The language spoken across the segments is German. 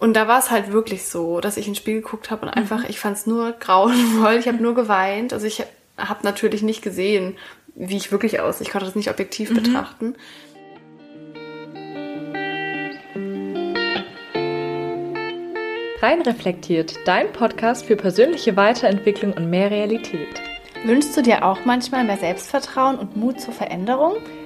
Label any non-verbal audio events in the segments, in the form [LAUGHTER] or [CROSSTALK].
Und da war es halt wirklich so, dass ich ins Spiel geguckt habe und einfach, ich fand es nur grauenvoll. Ich habe nur geweint. Also ich habe natürlich nicht gesehen, wie ich wirklich aussehe. Ich konnte das nicht objektiv betrachten. Rein reflektiert, dein Podcast für persönliche Weiterentwicklung und mehr Realität. Wünschst du dir auch manchmal mehr Selbstvertrauen und Mut zur Veränderung?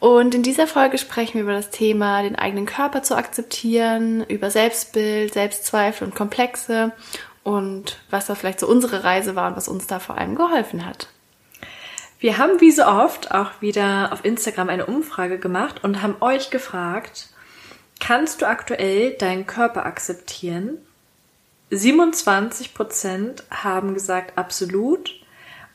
Und in dieser Folge sprechen wir über das Thema, den eigenen Körper zu akzeptieren, über Selbstbild, Selbstzweifel und Komplexe und was da vielleicht so unsere Reise war und was uns da vor allem geholfen hat. Wir haben wie so oft auch wieder auf Instagram eine Umfrage gemacht und haben euch gefragt, kannst du aktuell deinen Körper akzeptieren? 27 Prozent haben gesagt absolut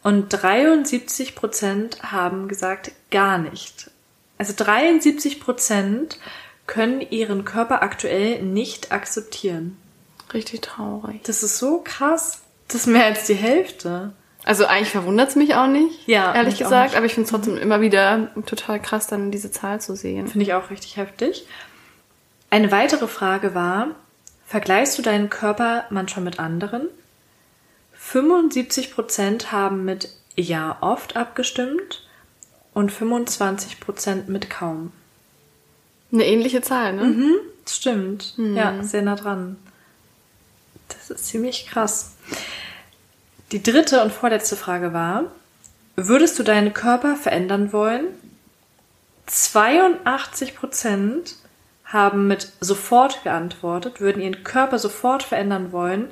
und 73 Prozent haben gesagt gar nicht. Also 73 Prozent können ihren Körper aktuell nicht akzeptieren. Richtig traurig. Das ist so krass. Das ist mehr als die Hälfte. Also eigentlich verwundert es mich auch nicht, Ja, ehrlich gesagt, aber ich finde es trotzdem immer wieder total krass, dann diese Zahl zu sehen. Finde ich auch richtig heftig. Eine weitere Frage war, vergleichst du deinen Körper manchmal mit anderen? 75 Prozent haben mit ja oft abgestimmt und 25 Prozent mit kaum. Eine ähnliche Zahl, ne? Mhm, stimmt. Ja, sehr nah dran. Das ist ziemlich krass. Die dritte und vorletzte Frage war, würdest du deinen Körper verändern wollen? 82 Prozent haben mit sofort geantwortet, würden ihren Körper sofort verändern wollen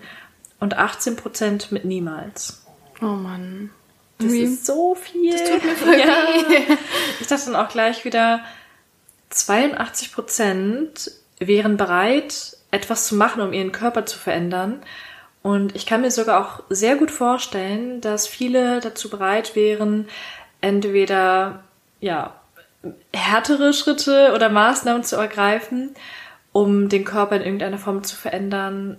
und 18 Prozent mit niemals. Oh Mann. Das Irgendwie- ist so viel. Das tut mir voll ja. weh. Ich dachte dann auch gleich wieder, 82 Prozent wären bereit, etwas zu machen, um ihren Körper zu verändern. Und ich kann mir sogar auch sehr gut vorstellen, dass viele dazu bereit wären, entweder, ja, härtere Schritte oder Maßnahmen zu ergreifen, um den Körper in irgendeiner Form zu verändern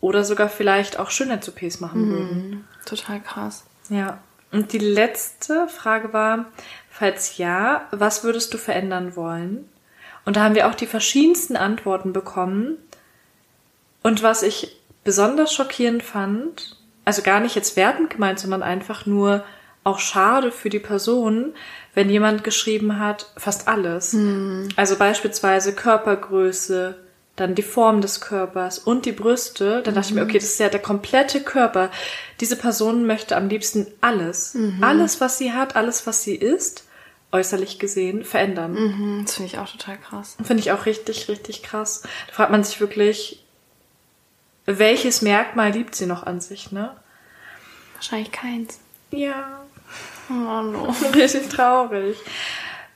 oder sogar vielleicht auch Schönheits-OPs machen würden. Total krass. Ja. Und die letzte Frage war, falls ja, was würdest du verändern wollen? Und da haben wir auch die verschiedensten Antworten bekommen. Und was ich besonders schockierend fand, also gar nicht jetzt wertend gemeint, sondern einfach nur auch schade für die Person, wenn jemand geschrieben hat, fast alles. Also beispielsweise Körpergröße, dann die Form des Körpers und die Brüste. Dann dachte ich mir, okay, das ist ja der komplette Körper. Diese Person möchte am liebsten alles, alles, was sie hat, alles, was sie ist, äußerlich gesehen, verändern. Mhm, das finde ich auch total krass. Finde ich auch richtig, richtig krass. Da fragt man sich wirklich, welches Merkmal liebt sie noch an sich, ne? Wahrscheinlich keins. Ja, Oh no. [LAUGHS] richtig traurig.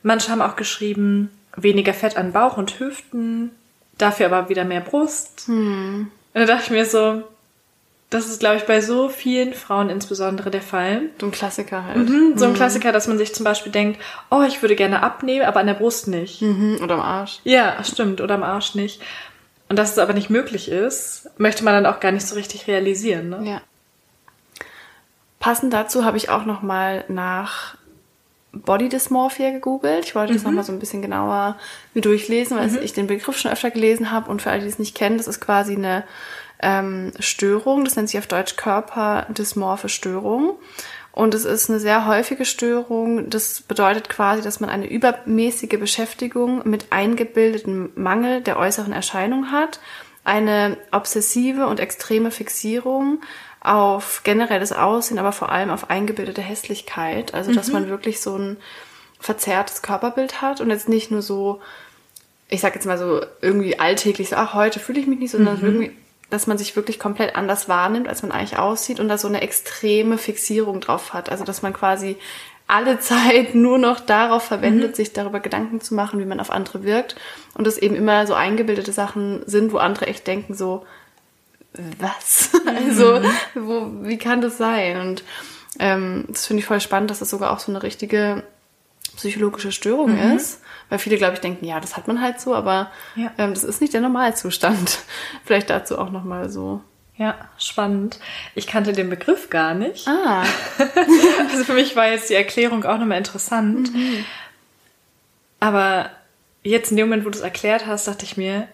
Manche haben auch geschrieben, weniger Fett an Bauch und Hüften, dafür aber wieder mehr Brust. Und da dachte ich mir so, das ist, glaube ich, bei so vielen Frauen insbesondere der Fall. So ein Klassiker halt. Mhm, So ein Klassiker, dass man sich zum Beispiel denkt, oh, ich würde gerne abnehmen, aber an der Brust nicht. Mhm. Oder am Arsch. Ja, stimmt. Oder am Arsch nicht. Und dass es aber nicht möglich ist, möchte man dann auch gar nicht so richtig realisieren. Ne? Ja. Passend dazu habe ich auch noch mal nach Body Dysmorphia gegoogelt. Ich wollte das noch mal so ein bisschen genauer mir durchlesen, weil ich den Begriff schon öfter gelesen habe. Und für alle, die es nicht kennen, das ist quasi eine ähm, Störung. Das nennt sich auf Deutsch Körperdysmorphe Störung. Und es ist eine sehr häufige Störung. Das bedeutet quasi, dass man eine übermäßige Beschäftigung mit eingebildetem Mangel der äußeren Erscheinung hat, eine obsessive und extreme Fixierung auf generelles Aussehen, aber vor allem auf eingebildete Hässlichkeit. Also, dass man wirklich so ein verzerrtes Körperbild hat und jetzt nicht nur so, ich sag jetzt mal so irgendwie alltäglich so, ach, heute fühle ich mich nicht, sondern irgendwie, dass man sich wirklich komplett anders wahrnimmt, als man eigentlich aussieht und da so eine extreme Fixierung drauf hat. Also, dass man quasi alle [LAUGHS] Zeit nur noch darauf verwendet, sich darüber Gedanken zu machen, wie man auf andere wirkt und es eben immer so eingebildete Sachen sind, wo andere echt denken so, was? [LAUGHS] Also, wo, wie kann das sein? Und ähm, das finde ich voll spannend, dass das sogar auch so eine richtige psychologische Störung Mhm. ist. Weil viele, glaube ich, denken, ja, das hat man halt so, aber Ja. ähm, das ist nicht der Normalzustand. [LAUGHS] Vielleicht dazu auch nochmal so. Ja, spannend. Ich kannte den Begriff gar nicht. Ah, [LAUGHS] Also für mich war jetzt die Erklärung auch nochmal interessant. Aber jetzt in dem Moment, wo du es erklärt hast, dachte ich mir,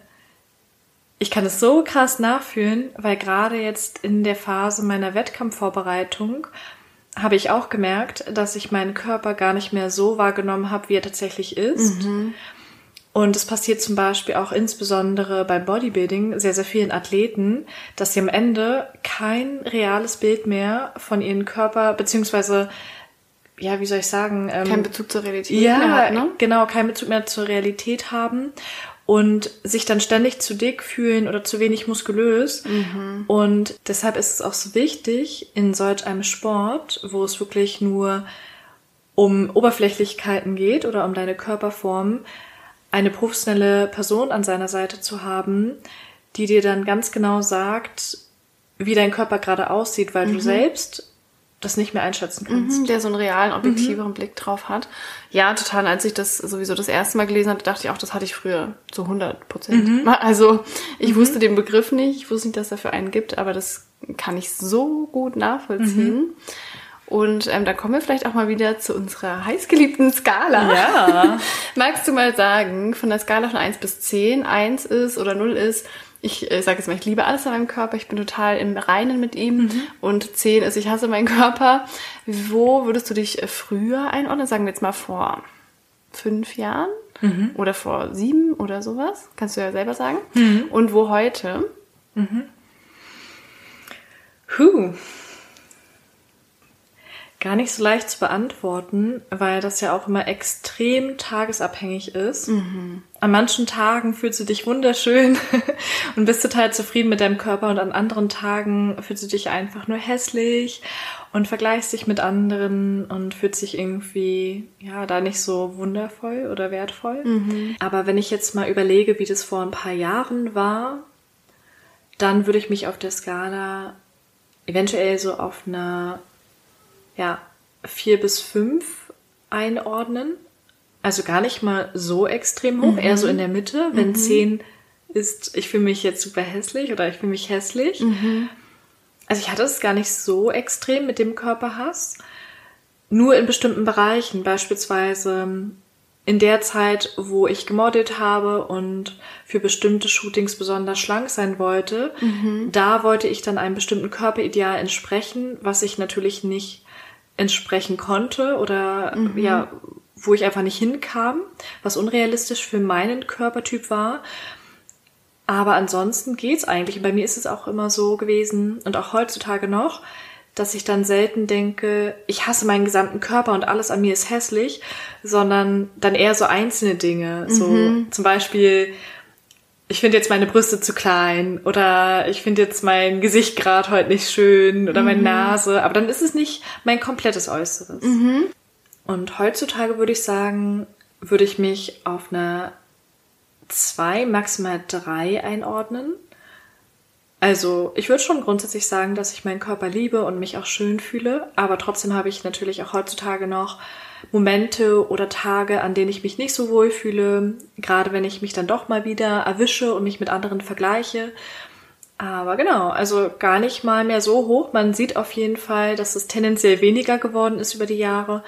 ich kann es so krass nachfühlen, weil gerade jetzt in der Phase meiner Wettkampfvorbereitung habe ich auch gemerkt, dass ich meinen Körper gar nicht mehr so wahrgenommen habe, wie er tatsächlich ist. Und es passiert zum Beispiel auch insbesondere beim Bodybuilding sehr, sehr vielen Athleten, dass sie am Ende kein reales Bild mehr von ihrem Körper, beziehungsweise, ja, wie soll ich sagen, ähm, kein Bezug zur Realität ja, mehr hat, ne? genau, keinen Bezug mehr zur Realität haben und sich dann ständig zu dick fühlen oder zu wenig muskulös. Mhm. Und deshalb ist es auch so wichtig, in solch einem Sport, wo es wirklich nur um Oberflächlichkeiten geht oder um deine Körperform, eine professionelle Person an seiner Seite zu haben, die dir dann ganz genau sagt, wie dein Körper gerade aussieht, weil du selbst das nicht mehr einschätzen kannst. Mhm, der so einen realen, objektiveren Mhm. Blick drauf hat. Ja, total. Als ich das sowieso das erste Mal gelesen hatte, dachte ich auch, das hatte ich früher zu 100 Prozent. Mhm. [LAUGHS] Also ich wusste den Begriff nicht, ich wusste nicht, dass es dafür einen gibt, aber das kann ich so gut nachvollziehen. Mhm. Und ähm, da kommen wir vielleicht auch mal wieder zu unserer heißgeliebten Skala. Ja. [LAUGHS] Magst du mal sagen, von der Skala von 1 bis 10, 1 ist oder 0 ist, ich äh, sage jetzt mal, ich liebe alles an meinem Körper, ich bin total im Reinen mit ihm und 10 ist, ich hasse meinen Körper. Wo würdest du dich äh, früher einordnen? Sagen wir jetzt mal vor fünf Jahren oder vor sieben oder sowas? Kannst du ja selber sagen. Und wo heute? Huh. Gar nicht so leicht zu beantworten, weil das ja auch immer extrem tagesabhängig ist. An manchen Tagen fühlst du dich wunderschön [LAUGHS] und bist total zufrieden mit deinem Körper und an anderen Tagen fühlst du dich einfach nur hässlich und vergleichst dich mit anderen und fühlst dich irgendwie, ja, da nicht so wundervoll oder wertvoll. Aber wenn ich jetzt mal überlege, wie das vor ein paar Jahren war, dann würde ich mich auf der Skala eventuell so auf einer ja, vier bis fünf einordnen. Also gar nicht mal so extrem hoch, eher so in der Mitte. Wenn zehn ist, ich fühle mich jetzt super hässlich oder ich fühle mich hässlich. Also ich hatte es gar nicht so extrem mit dem Körperhass. Nur in bestimmten Bereichen, beispielsweise in der Zeit, wo ich gemodelt habe und für bestimmte Shootings besonders schlank sein wollte, da wollte ich dann einem bestimmten Körperideal entsprechen, was ich natürlich nicht entsprechen konnte oder ja, wo ich einfach nicht hinkam, was unrealistisch für meinen Körpertyp war. Aber ansonsten geht's eigentlich. Und bei mir ist es auch immer so gewesen und auch heutzutage noch, dass ich dann selten denke, ich hasse meinen gesamten Körper und alles an mir ist hässlich, sondern dann eher so einzelne Dinge. So zum Beispiel, ich finde jetzt meine Brüste zu klein oder ich finde jetzt mein Gesicht gerade heute nicht schön oder meine Nase. Aber dann ist es nicht mein komplettes Äußeres. Und heutzutage würde ich sagen, würde ich mich auf einer zwei, maximal drei einordnen. Also ich würde schon grundsätzlich sagen, dass ich meinen Körper liebe und mich auch schön fühle, aber trotzdem habe ich natürlich auch heutzutage noch Momente oder Tage, an denen ich mich nicht so wohl fühle, gerade wenn ich mich dann doch mal wieder erwische und mich mit anderen vergleiche. Aber genau, also gar nicht mal mehr so hoch. Man sieht auf jeden Fall, dass es tendenziell weniger geworden ist über die Jahre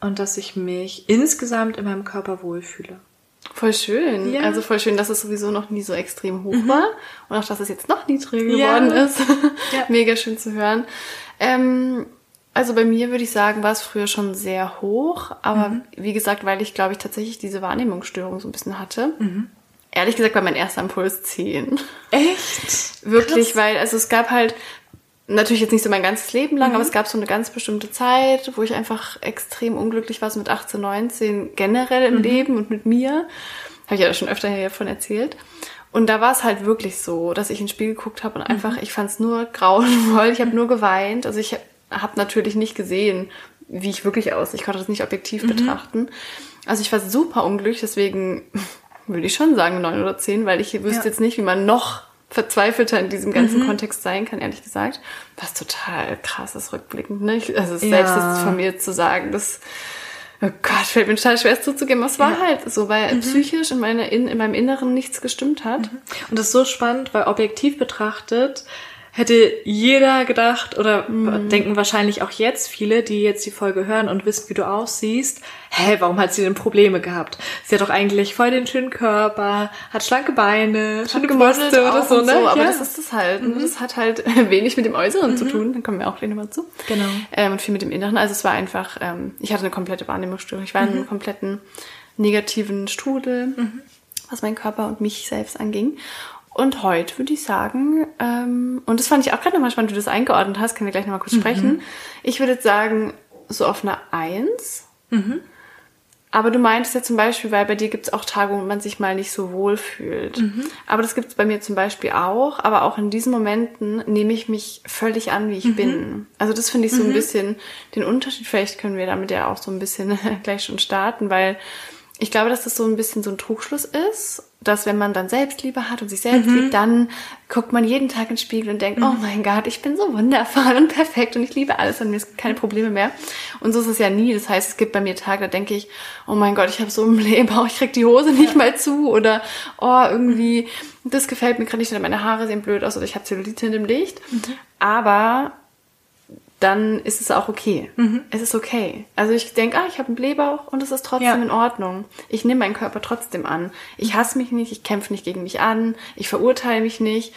und dass ich mich insgesamt in meinem Körper wohlfühle. Voll schön. Ja. Also voll schön, dass es sowieso noch nie so extrem hoch war und auch, dass es jetzt noch niedriger Ja. geworden ist. Ja. [LAUGHS] Mega schön zu hören. Ähm, also bei mir würde ich sagen, war es früher schon sehr hoch, aber wie gesagt, weil ich glaube ich tatsächlich diese Wahrnehmungsstörung so ein bisschen hatte. Ehrlich gesagt war mein erster Impuls 10. Echt? [LAUGHS] Wirklich, weil also es gab halt natürlich jetzt nicht so mein ganzes Leben lang, aber es gab so eine ganz bestimmte Zeit, wo ich einfach extrem unglücklich war, so mit 18, 19 generell im Leben und mit mir. Habe ich ja schon öfter hiervon erzählt. Und da war es halt wirklich so, dass ich ins Spiel geguckt habe und einfach, ich fand es nur grauenvoll. Ich habe nur geweint. Also ich habe natürlich nicht gesehen, wie ich wirklich aussehe. Ich konnte das nicht objektiv betrachten. Also ich war super unglücklich, deswegen [LAUGHS] würde ich schon sagen neun oder zehn, weil ich wüsste Ja. jetzt nicht, wie man noch verzweifelter in diesem ganzen mhm. Kontext sein kann, ehrlich gesagt. Was total krass ist rückblickend, ne? Also ja. selbst ist von mir zu sagen, das Oh Gott, fällt mir total schwer, es zuzugeben. Es war ja. halt so, weil mhm. psychisch in, meiner, in, in meinem Inneren nichts gestimmt hat. Mhm. Und das ist so spannend, weil objektiv betrachtet hätte jeder gedacht oder mhm. denken wahrscheinlich auch jetzt viele, die jetzt die Folge hören und wissen, wie du aussiehst, hä, warum hat sie denn Probleme gehabt? Sie hat doch eigentlich voll den schönen Körper, hat schlanke Beine, schöne Brüste oder so, ne? So, aber ja. das ist das halt. Mhm. Das hat halt [LAUGHS] wenig mit dem Äußeren mhm. zu tun, dann kommen wir auch gleich nochmal zu. Genau. Ähm, und viel mit dem Inneren. Also es war einfach, ähm, ich hatte eine komplette Wahrnehmungsstörung. Ich war in einem mhm. kompletten negativen Strudel, mhm. was meinen Körper und mich selbst anging. Und heute würde ich sagen, ähm, und das fand ich auch gerade nochmal spannend, wie du das eingeordnet hast, können wir gleich nochmal kurz mhm. sprechen. Ich würde jetzt sagen, so auf einer Eins. Mhm. Aber du meintest ja zum Beispiel, weil bei dir gibt es auch Tage, wo man sich mal nicht so wohl fühlt. Mhm. Aber das gibt es bei mir zum Beispiel auch. Aber auch in diesen Momenten nehme ich mich völlig an, wie ich mhm. bin. Also das finde ich so ein mhm. bisschen den Unterschied. Vielleicht können wir damit ja auch so ein bisschen [LAUGHS] gleich schon starten, weil ich glaube, dass das so ein bisschen so ein Trugschluss ist, dass wenn man dann Selbstliebe hat und sich selbst mhm. liebt, dann guckt man jeden Tag ins Spiegel und denkt, mhm. oh mein Gott, ich bin so wundervoll und perfekt und ich liebe alles und mir ist keine Probleme mehr. Und so ist es ja nie. Das heißt, es gibt bei mir Tage, da denke ich, oh mein Gott, ich habe so einen [LAUGHS] Blähbauch, ich krieg die Hose nicht ja. mal zu oder oh, irgendwie, das gefällt mir gerade nicht, meine Haare sehen blöd aus oder ich habe Zellulite in dem Licht. Mhm. Aber dann ist es auch okay. Mhm. Es ist okay. Also ich denke, ah, ich habe einen Blähbauch und es ist trotzdem ja. in Ordnung. Ich nehme meinen Körper trotzdem an. Ich hasse mich nicht, ich kämpfe nicht gegen mich an, ich verurteile mich nicht.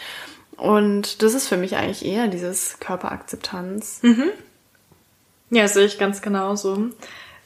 Und das ist für mich eigentlich eher dieses Körperakzeptanz. Mhm. Ja, sehe ich ganz genauso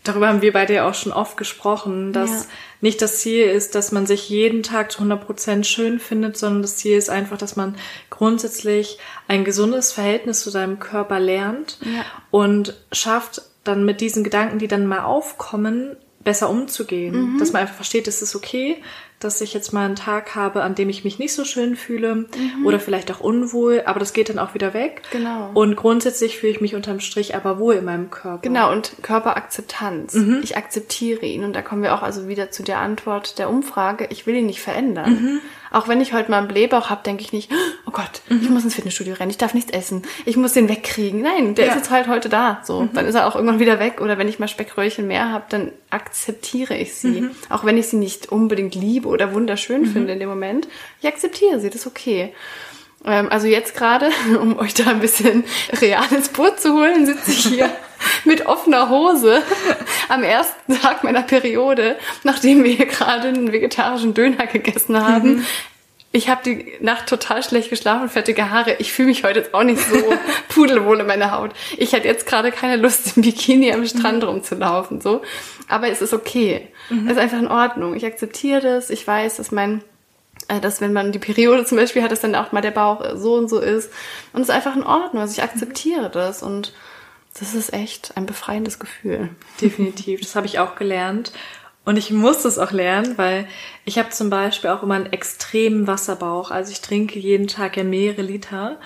darüber haben wir beide ja auch schon oft gesprochen, dass ja. nicht das Ziel ist, dass man sich jeden Tag zu 100 Prozent schön findet, sondern das Ziel ist einfach, dass man grundsätzlich ein gesundes Verhältnis zu seinem Körper lernt ja. und schafft dann mit diesen Gedanken, die dann mal aufkommen, besser umzugehen. Mhm. Dass man einfach versteht, es ist okay, dass ich jetzt mal einen Tag habe, an dem ich mich nicht so schön fühle mhm. oder vielleicht auch unwohl, aber das geht dann auch wieder weg. Genau. Und grundsätzlich fühle ich mich unterm Strich aber wohl in meinem Körper. Genau, und Körperakzeptanz. Mhm. Ich akzeptiere ihn und da kommen wir auch also wieder zu der Antwort der Umfrage, ich will ihn nicht verändern. Mhm. Auch wenn ich heute mal einen Blähbauch habe, denke ich nicht, oh Gott, mhm. ich muss ins Fitnessstudio rennen, ich darf nichts essen, ich muss den wegkriegen. Nein, der ja. ist jetzt halt heute da. So, mhm. dann ist er auch irgendwann wieder weg. Oder wenn ich mal Speckröllchen mehr habe, dann akzeptiere ich sie. Mhm. Auch wenn ich sie nicht unbedingt liebe oder wunderschön mhm. finde in dem Moment. Ich akzeptiere sie, das ist okay. Ähm, also jetzt gerade, [LAUGHS] um euch da ein bisschen real ins Boot zu holen, sitze ich hier [LAUGHS] mit offener Hose [LAUGHS] am ersten Tag meiner Periode, nachdem wir hier gerade einen vegetarischen Döner gegessen haben. Mhm. Ich habe die Nacht total schlecht geschlafen, fettige Haare. Ich fühle mich heute jetzt auch nicht so [LAUGHS] pudelwohl in meiner Haut. Ich hätte jetzt gerade keine Lust, im Bikini am Strand mhm. rumzulaufen, so. Aber es ist okay. Mhm. Es ist einfach in Ordnung. Ich akzeptiere das. Ich weiß, dass mein äh, dass wenn man die Periode zum Beispiel hat, dass dann auch mal der Bauch so und so ist. Und es ist einfach in Ordnung. Also ich akzeptiere das und das ist echt ein befreiendes Gefühl. Definitiv. Das habe ich auch gelernt. Und ich muss das auch lernen, weil ich habe zum Beispiel auch immer einen extremen Wasserbauch. Also ich trinke jeden Tag ja mehrere Liter.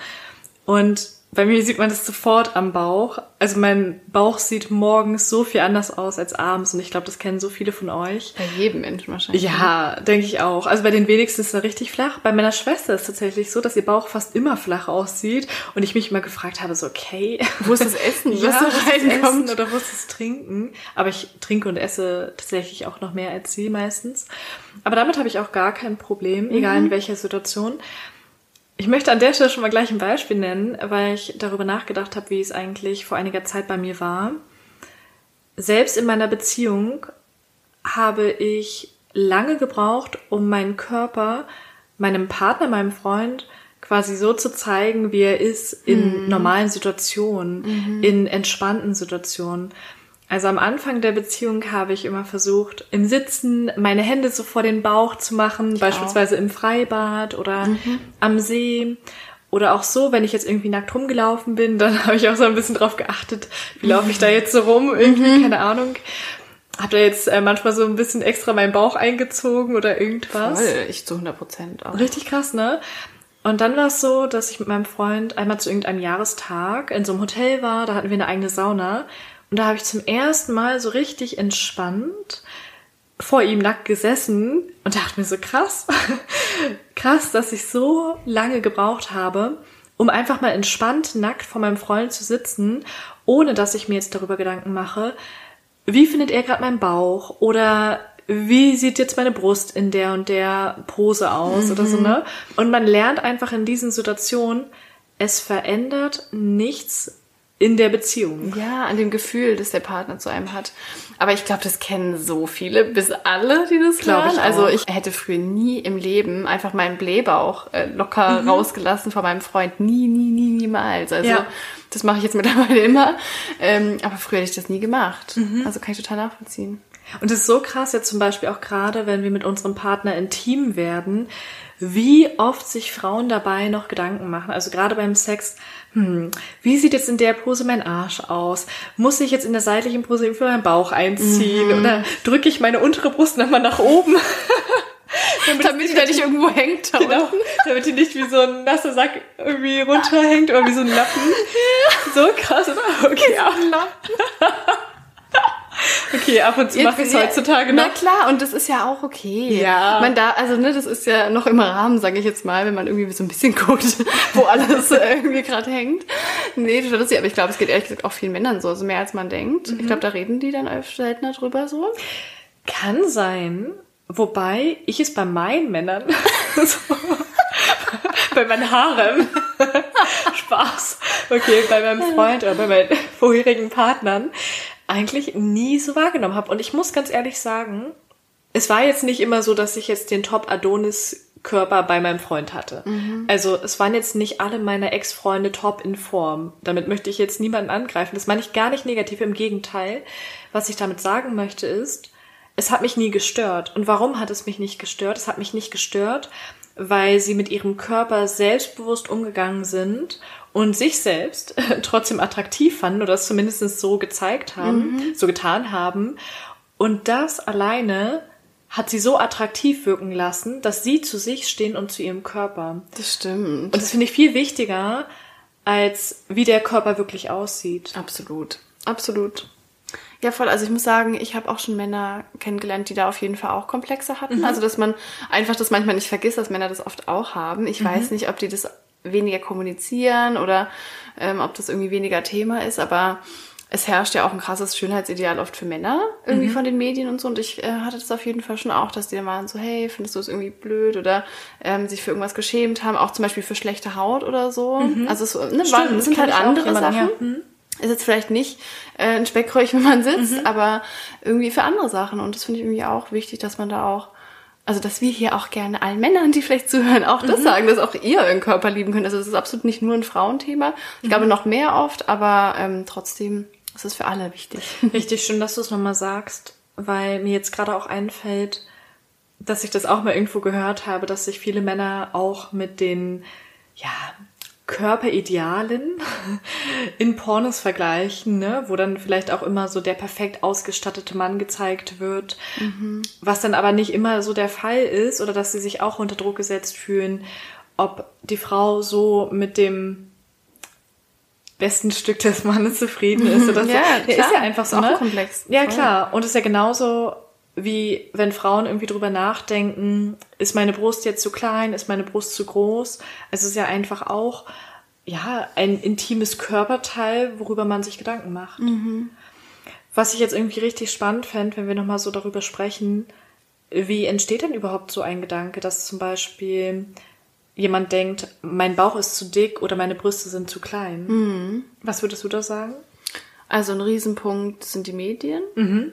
Und bei mir sieht man das sofort am Bauch. Also mein Bauch sieht morgens so viel anders aus als abends und ich glaube, das kennen so viele von euch. Bei jedem Menschen wahrscheinlich. Ja, ne? denke ich auch. Also bei den wenigsten ist er richtig flach. Bei meiner Schwester ist es tatsächlich so, dass ihr Bauch fast immer flach aussieht und ich mich immer gefragt habe, so okay, wo ist das Essen, [LAUGHS] was ja, da reinkommt oder wo ist das Trinken? Aber ich trinke und esse tatsächlich auch noch mehr als sie meistens. Aber damit habe ich auch gar kein Problem, egal mhm. in welcher Situation. Ich möchte an der Stelle schon mal gleich ein Beispiel nennen, weil ich darüber nachgedacht habe, wie es eigentlich vor einiger Zeit bei mir war. Selbst in meiner Beziehung habe ich lange gebraucht, um meinen Körper meinem Partner, meinem Freund quasi so zu zeigen, wie er ist in mhm. normalen Situationen, mhm. in entspannten Situationen. Also am Anfang der Beziehung habe ich immer versucht, im Sitzen meine Hände so vor den Bauch zu machen, ich beispielsweise auch. im Freibad oder mhm. am See. Oder auch so, wenn ich jetzt irgendwie nackt rumgelaufen bin, dann [LAUGHS] habe ich auch so ein bisschen drauf geachtet, wie laufe ich da jetzt so rum, irgendwie, mhm. keine Ahnung. Hab da jetzt äh, manchmal so ein bisschen extra meinen Bauch eingezogen oder irgendwas. Voll, ich zu 100 Prozent auch. Richtig krass, ne? Und dann war es so, dass ich mit meinem Freund einmal zu irgendeinem Jahrestag in so einem Hotel war, da hatten wir eine eigene Sauna und da habe ich zum ersten Mal so richtig entspannt vor ihm nackt gesessen und dachte mir so krass, [LAUGHS] krass, dass ich so lange gebraucht habe, um einfach mal entspannt nackt vor meinem Freund zu sitzen, ohne dass ich mir jetzt darüber Gedanken mache, wie findet er gerade meinen Bauch oder wie sieht jetzt meine Brust in der und der Pose aus mhm. oder so, ne? Und man lernt einfach in diesen Situationen, es verändert nichts in der Beziehung. Ja, an dem Gefühl, das der Partner zu einem hat. Aber ich glaube, das kennen so viele, bis alle, die das glauben. Ich also ich hätte früher nie im Leben einfach meinen Blähbauch äh, locker mhm. rausgelassen von meinem Freund. Nie, nie, nie, niemals. Also ja. das mache ich jetzt [LAUGHS] mittlerweile immer. Ähm, aber früher hätte ich das nie gemacht. Mhm. Also kann ich total nachvollziehen. Und es ist so krass jetzt zum Beispiel auch gerade, wenn wir mit unserem Partner intim werden, wie oft sich Frauen dabei noch Gedanken machen. Also gerade beim Sex, hm, wie sieht jetzt in der Pose mein Arsch aus? Muss ich jetzt in der seitlichen Pose für meinen Bauch einziehen? Mhm. Oder drücke ich meine untere Brust nochmal nach oben? [LAUGHS] damit, damit die da nicht irgendwo hängt. Genau, [LAUGHS] damit die nicht wie so ein nasser Sack irgendwie runterhängt oder wie so ein Lappen. [LAUGHS] So krass, oder? Okay, auch ein Lappen. Okay, ab und zu mache ich es heutzutage noch. Na klar, und das ist ja auch okay. Ja. Man da, also ne, das ist ja noch im Rahmen, sage ich jetzt mal, wenn man irgendwie so ein bisschen [LAUGHS] guckt, wo alles irgendwie gerade hängt. Nee, das ist ja, aber ich glaube, es geht ehrlich gesagt auch vielen Männern so, also mehr als man denkt. Mhm. Ich glaube, da reden die dann öfter seltener drüber so. Kann sein, wobei ich es bei meinen Männern [LAUGHS] so, [LAUGHS] bei meinen Haaren Spaß. Okay, bei meinem Freund oder bei meinen vorherigen Partnern eigentlich nie so wahrgenommen habe. Und ich muss ganz ehrlich sagen, es war jetzt nicht immer so, dass ich jetzt den Top Adonis Körper bei meinem Freund hatte. Mhm. Also es waren jetzt nicht alle meine Ex-Freunde top in Form. Damit möchte ich jetzt niemanden angreifen. Das meine ich gar nicht negativ, im Gegenteil. Was ich damit sagen möchte ist, es hat mich nie gestört. Und warum hat es mich nicht gestört? Es hat mich nicht gestört, weil sie mit ihrem Körper selbstbewusst umgegangen sind und sich selbst [LAUGHS] trotzdem attraktiv fanden oder es zumindest so gezeigt haben, mhm. so getan haben. Und das alleine hat sie so attraktiv wirken lassen, dass sie zu sich stehen und zu ihrem Körper. Das stimmt. Und das finde ich viel wichtiger, als wie der Körper wirklich aussieht. Absolut. Absolut. Ja, voll. Also ich muss sagen, ich habe auch schon Männer kennengelernt, die da auf jeden Fall auch Komplexe hatten. Mhm. Also dass man einfach das manchmal nicht vergisst, dass Männer das oft auch haben. Ich mhm. weiß nicht, ob die das weniger kommunizieren oder ähm, ob das irgendwie weniger Thema ist, aber es herrscht ja auch ein krasses Schönheitsideal oft für Männer irgendwie mhm. von den Medien und so. Und ich äh, hatte das auf jeden Fall schon auch, dass die dann waren so, hey, findest du es irgendwie blöd oder ähm, sich für irgendwas geschämt haben, auch zum Beispiel für schlechte Haut oder so. Mhm. Also es, ne, Stimmt, waren, sind halt andere Sachen. Ja. Mhm. Ist jetzt vielleicht nicht äh, ein Speckröllchen, wenn man sitzt, mhm. aber irgendwie für andere Sachen. Und das finde ich irgendwie auch wichtig, dass man da auch also dass wir hier auch gerne allen Männern, die vielleicht zuhören, auch das mhm. sagen, dass auch ihr euren Körper lieben könnt. Also das ist absolut nicht nur ein Frauenthema. Ich mhm. glaube noch mehr oft, aber ähm, trotzdem ist es für alle wichtig. [LAUGHS] Richtig schön, dass du es nochmal sagst, weil mir jetzt gerade auch einfällt, dass ich das auch mal irgendwo gehört habe, dass sich viele Männer auch mit den ja, Körperidealen [LAUGHS] in Pornos vergleichen, ne? wo dann vielleicht auch immer so der perfekt ausgestattete Mann gezeigt wird, mhm. was dann aber nicht immer so der Fall ist oder dass sie sich auch unter Druck gesetzt fühlen, ob die Frau so mit dem besten Stück des Mannes zufrieden ist oder [LAUGHS] so. ja, klar. Der ist ja einfach so, ne? komplex. Ja, klar. Und ist ja genauso wie wenn Frauen irgendwie drüber nachdenken, ist meine Brust jetzt zu klein, ist meine Brust zu groß? Also es ist ja einfach auch ja ein intimes Körperteil, worüber man sich Gedanken macht. Mhm. Was ich jetzt irgendwie richtig spannend fände, wenn wir nochmal so darüber sprechen, wie entsteht denn überhaupt so ein Gedanke, dass zum Beispiel jemand denkt, mein Bauch ist zu dick oder meine Brüste sind zu klein? Mhm. Was würdest du da sagen? Also ein Riesenpunkt sind die Medien. Mhm.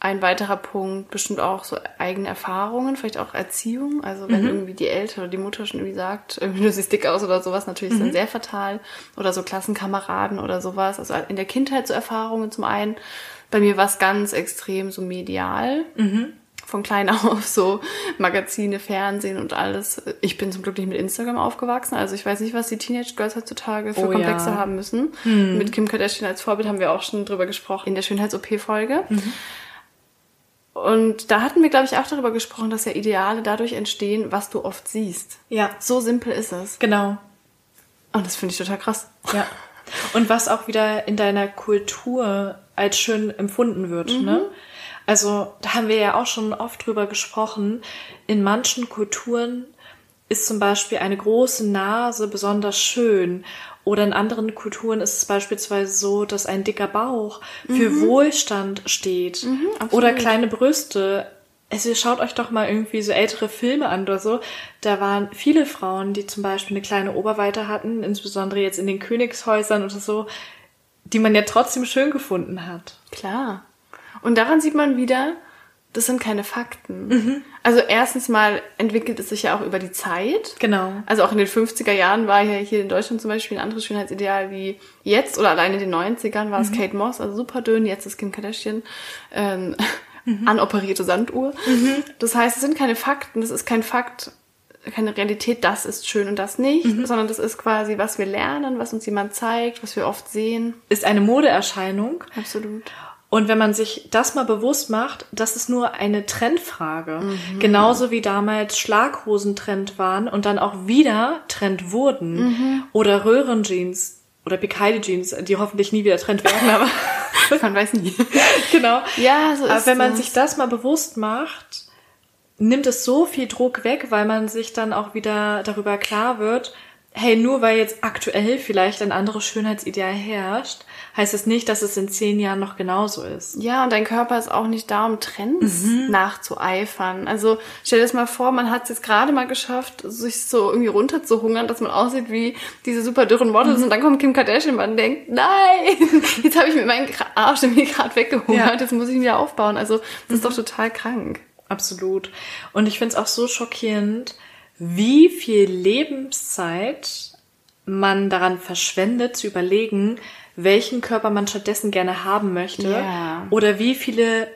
Ein weiterer Punkt bestimmt auch so eigene Erfahrungen, vielleicht auch Erziehung. Also wenn mhm. irgendwie die Eltern oder die Mutter schon irgendwie sagt, irgendwie du siehst dick aus oder sowas, natürlich ist dann mhm. sehr fatal. Oder so Klassenkameraden oder sowas. Also in der Kindheit so Erfahrungen zum einen. Bei mir war es ganz extrem so medial. Mhm. Von klein [LAUGHS] auf so Magazine, Fernsehen und alles. Ich bin zum Glück nicht mit Instagram aufgewachsen. Also ich weiß nicht, was die Teenage Girls heutzutage für oh, Komplexe ja. haben müssen. Mhm. Mit Kim Kardashian als Vorbild haben wir auch schon drüber gesprochen in der Schönheits-OP-Folge. Und da hatten wir, glaube ich, auch darüber gesprochen, dass ja Ideale dadurch entstehen, was du oft siehst. Ja. So simpel ist es. Genau. Und das finde ich total krass. Ja. Und was auch wieder in deiner Kultur als schön empfunden wird, mhm. ne? Also da haben wir ja auch schon oft drüber gesprochen. In manchen Kulturen ist zum Beispiel eine große Nase besonders schön. Oder in anderen Kulturen ist es beispielsweise so, dass ein dicker Bauch für mhm. Wohlstand steht. Mhm, oder kleine Brüste. Also schaut euch doch mal irgendwie so ältere Filme an oder so. Da waren viele Frauen, die zum Beispiel eine kleine Oberweite hatten, insbesondere jetzt in den Königshäusern oder so, die man ja trotzdem schön gefunden hat. Klar. Und daran sieht man wieder, das sind keine Fakten. Mhm. Also erstens mal entwickelt es sich ja auch über die Zeit. Genau. Also auch in den 50er Jahren war ja hier in Deutschland zum Beispiel ein anderes Schönheitsideal wie jetzt oder allein in den 90ern war es mhm. Kate Moss, also super dünn, jetzt ist Kim Kardashian. Ähm, mhm. [LAUGHS] anoperierte Sanduhr. Mhm. Das heißt, es sind keine Fakten, das ist kein Fakt, keine Realität, das ist schön und das nicht, mhm. sondern das ist quasi, was wir lernen, was uns jemand zeigt, was wir oft sehen. Ist eine Modeerscheinung. Absolut. Und wenn man sich das mal bewusst macht, das ist nur eine Trendfrage. Mhm. Genauso wie damals Schlaghosen Trend waren und dann auch wieder Trend wurden. Mhm. Oder Röhrenjeans oder Bikini Jeans, die hoffentlich nie wieder Trend werden, aber [LAUGHS] man weiß nie. [LAUGHS] genau. Ja, so ist Aber wenn man sich das mal bewusst macht, nimmt es so viel Druck weg, weil man sich dann auch wieder darüber klar wird, hey, nur weil jetzt aktuell vielleicht ein anderes Schönheitsideal herrscht, heißt es nicht, dass es in zehn Jahren noch genauso ist. Ja, und dein Körper ist auch nicht da, um Trends mhm. nachzueifern. Also stell dir das mal vor, man hat es jetzt gerade mal geschafft, sich so irgendwie runterzuhungern, dass man aussieht wie diese super dürren Models mhm. und dann kommt Kim Kardashian und man denkt, nein, [LAUGHS] jetzt habe ich mit meinem Arsch mir gerade weggehungert, ja. jetzt muss ich ihn wieder aufbauen. Also das mhm. ist doch total krank. Absolut. Und ich finde es auch so schockierend, wie viel Lebenszeit man daran verschwendet, zu überlegen, welchen Körper man stattdessen gerne haben möchte yeah. oder wie viele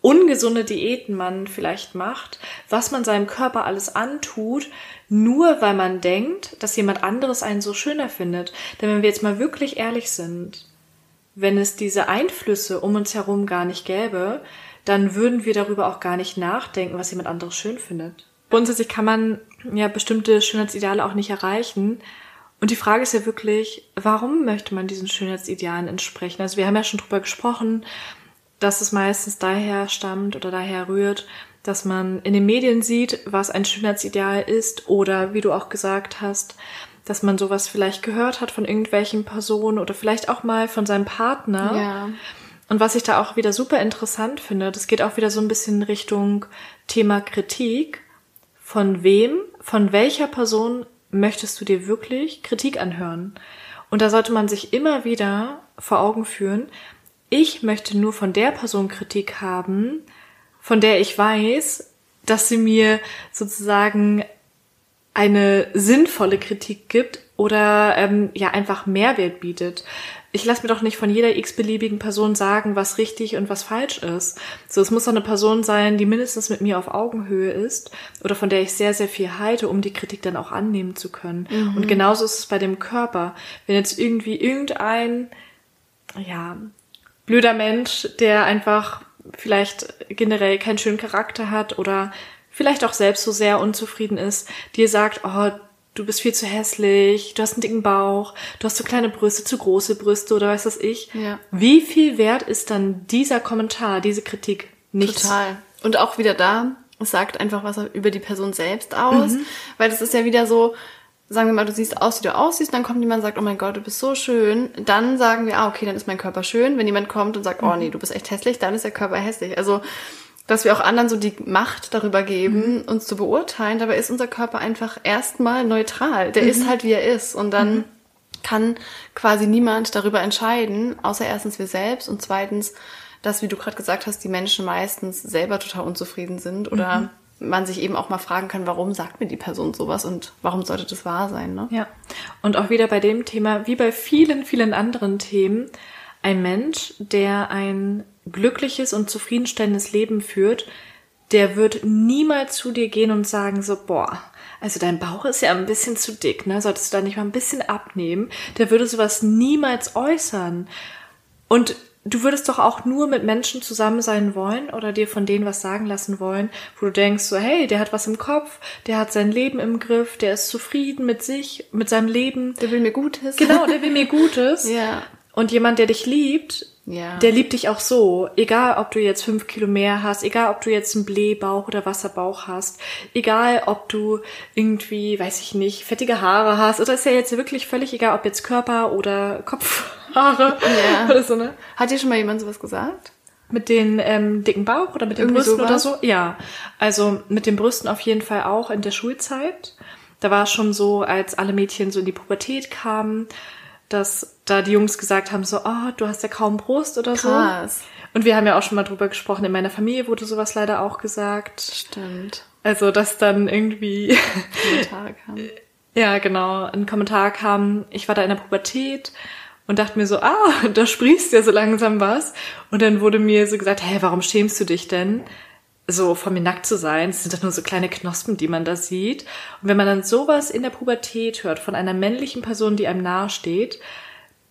ungesunde Diäten man vielleicht macht, was man seinem Körper alles antut, nur weil man denkt, dass jemand anderes einen so schöner findet. Denn wenn wir jetzt mal wirklich ehrlich sind, wenn es diese Einflüsse um uns herum gar nicht gäbe, dann würden wir darüber auch gar nicht nachdenken, was jemand anderes schön findet. Grundsätzlich kann man ja bestimmte Schönheitsideale auch nicht erreichen. Und die Frage ist ja wirklich, warum möchte man diesen Schönheitsidealen entsprechen? Also wir haben ja schon drüber gesprochen, dass es meistens daher stammt oder daher rührt, dass man in den Medien sieht, was ein Schönheitsideal ist oder wie du auch gesagt hast, dass man sowas vielleicht gehört hat von irgendwelchen Personen oder vielleicht auch mal von seinem Partner. Ja. Und was ich da auch wieder super interessant finde, das geht auch wieder so ein bisschen Richtung Thema Kritik. Von wem, von welcher Person möchtest du dir wirklich Kritik anhören? Und da sollte man sich immer wieder vor Augen führen, ich möchte nur von der Person Kritik haben, von der ich weiß, dass sie mir sozusagen eine sinnvolle Kritik gibt oder ähm, ja einfach Mehrwert bietet ich lasse mir doch nicht von jeder x-beliebigen Person sagen, was richtig und was falsch ist. So, es muss doch eine Person sein, die mindestens mit mir auf Augenhöhe ist oder von der ich sehr, sehr viel halte, um die Kritik dann auch annehmen zu können. Mhm. Und genauso ist es bei dem Körper. Wenn jetzt irgendwie irgendein, ja, blöder Mensch, der einfach vielleicht generell keinen schönen Charakter hat oder vielleicht auch selbst so sehr unzufrieden ist, dir sagt, oh, du bist viel zu hässlich, du hast einen dicken Bauch, du hast zu kleine Brüste, zu große Brüste oder weiß das ich. Ja. Wie viel wert ist dann dieser Kommentar, diese Kritik? Nichts. Total. Und auch wieder da, es sagt einfach was über die Person selbst aus, mhm. weil das ist ja wieder so, sagen wir mal, du siehst aus, wie du aussiehst, dann kommt jemand und sagt, oh mein Gott, du bist so schön, dann sagen wir, ah, okay, dann ist mein Körper schön. Wenn jemand kommt und sagt, oh nee, du bist echt hässlich, dann ist der Körper hässlich. Also dass wir auch anderen so die Macht darüber geben, mhm. uns zu beurteilen. Dabei ist unser Körper einfach erstmal neutral. Der mhm. ist halt, wie er ist. Und dann mhm. kann quasi niemand darüber entscheiden, außer erstens wir selbst und zweitens, dass, wie du gerade gesagt hast, die Menschen meistens selber total unzufrieden sind oder mhm. man sich eben auch mal fragen kann, warum sagt mir die Person sowas und warum sollte das wahr sein, ne? Ja. Und auch wieder bei dem Thema, wie bei vielen, vielen anderen Themen, ein Mensch, der ein glückliches und zufriedenstellendes Leben führt, der wird niemals zu dir gehen und sagen so, boah, also dein Bauch ist ja ein bisschen zu dick, ne? Solltest du da nicht mal ein bisschen abnehmen? Der würde sowas niemals äußern. Und du würdest doch auch nur mit Menschen zusammen sein wollen oder dir von denen was sagen lassen wollen, wo du denkst so, hey, der hat was im Kopf, der hat sein Leben im Griff, der ist zufrieden mit sich, mit seinem Leben. Der will mir Gutes. Genau, der will mir [LAUGHS] Gutes. ja. Und jemand, der dich liebt, Ja. Der liebt dich auch so, egal ob du jetzt fünf Kilo mehr hast, egal ob du jetzt einen Blähbauch oder Wasserbauch hast, egal ob du irgendwie, weiß ich nicht, fettige Haare hast, oder ist ja jetzt wirklich völlig egal, ob jetzt Körper oder Kopfhaare Ja. [LAUGHS] oder so, ne? Hat dir schon mal jemand sowas gesagt? Mit den ähm, dicken Bauch oder mit den Irgendwie Brüsten oder sowas? so? Ja, also mit den Brüsten auf jeden Fall auch in der Schulzeit. Da war es schon so, als alle Mädchen so in die Pubertät kamen, dass da die Jungs gesagt haben, so, oh, du hast ja kaum Brust oder so. Krass. Und wir haben ja auch schon mal drüber gesprochen, in meiner Familie wurde sowas leider auch gesagt. Stimmt. Also, dass dann irgendwie, Kommentare kamen. [LAUGHS] ja genau, ein Kommentar kam, ich war da in der Pubertät und dachte mir so, ah, [LAUGHS] da sprießt ja so langsam was. Und dann wurde mir so gesagt, hä, warum schämst du dich denn? So von mir nackt zu sein, es sind doch nur so kleine Knospen, die man da sieht. Und wenn man dann sowas in der Pubertät hört von einer männlichen Person, die einem nahe steht,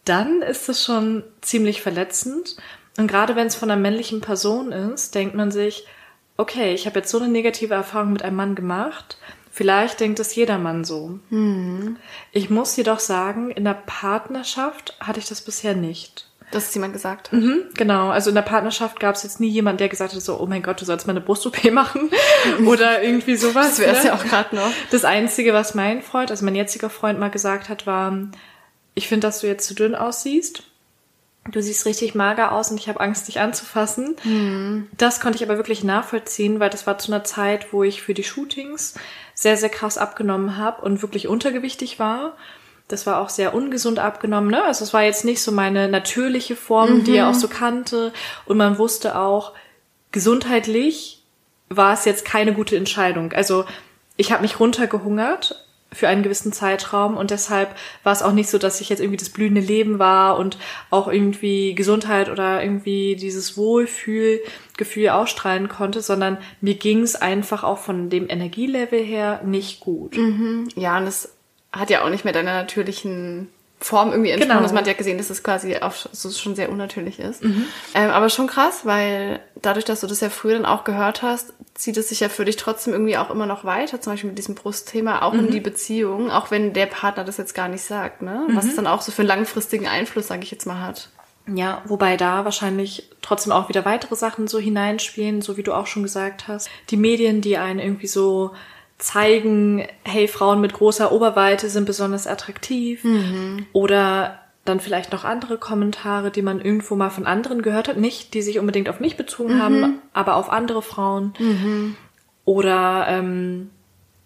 dann ist das schon ziemlich verletzend. Und gerade wenn es von einer männlichen Person ist, denkt man sich, okay, ich habe jetzt so eine negative Erfahrung mit einem Mann gemacht. Vielleicht denkt es jeder Mann so. Ich muss jedoch sagen, in der Partnerschaft hatte ich das bisher nicht. Dass es jemand gesagt hat. Mhm, genau, also in der Partnerschaft gab es jetzt nie jemand, der gesagt hat, so, oh mein Gott, du sollst mal eine Brust-OP [LAUGHS] machen oder irgendwie sowas. Das wäre es ne? ja auch gerade noch. Das Einzige, was mein Freund, also mein jetziger Freund mal gesagt hat, war, ich finde, dass du jetzt zu dünn aussiehst. Du siehst richtig mager aus und ich habe Angst, dich anzufassen. Das konnte ich aber wirklich nachvollziehen, weil das war zu einer Zeit, wo ich für die Shootings sehr, sehr krass abgenommen habe und wirklich untergewichtig war. Das war auch sehr ungesund abgenommen. Ne? Also es war jetzt nicht so meine natürliche Form, die er auch so kannte. Und man wusste auch, gesundheitlich war es jetzt keine gute Entscheidung. Also ich habe mich runtergehungert für einen gewissen Zeitraum und deshalb war es auch nicht so, dass ich jetzt irgendwie das blühende Leben war und auch irgendwie Gesundheit oder irgendwie dieses Wohlfühlgefühl ausstrahlen konnte, sondern mir ging es einfach auch von dem Energielevel her nicht gut. Ja, und es hat ja auch nicht mehr deiner natürlichen Form irgendwie entsprochen. Genau. Man hat ja gesehen, dass es quasi auch so schon sehr unnatürlich ist. Ähm, aber schon krass, weil dadurch, dass du das ja früher dann auch gehört hast, zieht es sich ja für dich trotzdem irgendwie auch immer noch weiter, zum Beispiel mit diesem Brustthema, auch in die Beziehung, auch wenn der Partner das jetzt gar nicht sagt, ne? Was es dann auch so für einen langfristigen Einfluss, sage ich jetzt mal, hat. Ja, wobei da wahrscheinlich trotzdem auch wieder weitere Sachen so hineinspielen, so wie du auch schon gesagt hast. Die Medien, die einen irgendwie so zeigen, hey, Frauen mit großer Oberweite sind besonders attraktiv. Oder dann vielleicht noch andere Kommentare, die man irgendwo mal von anderen gehört hat. Nicht, die sich unbedingt auf mich bezogen haben, aber auf andere Frauen. Oder ähm,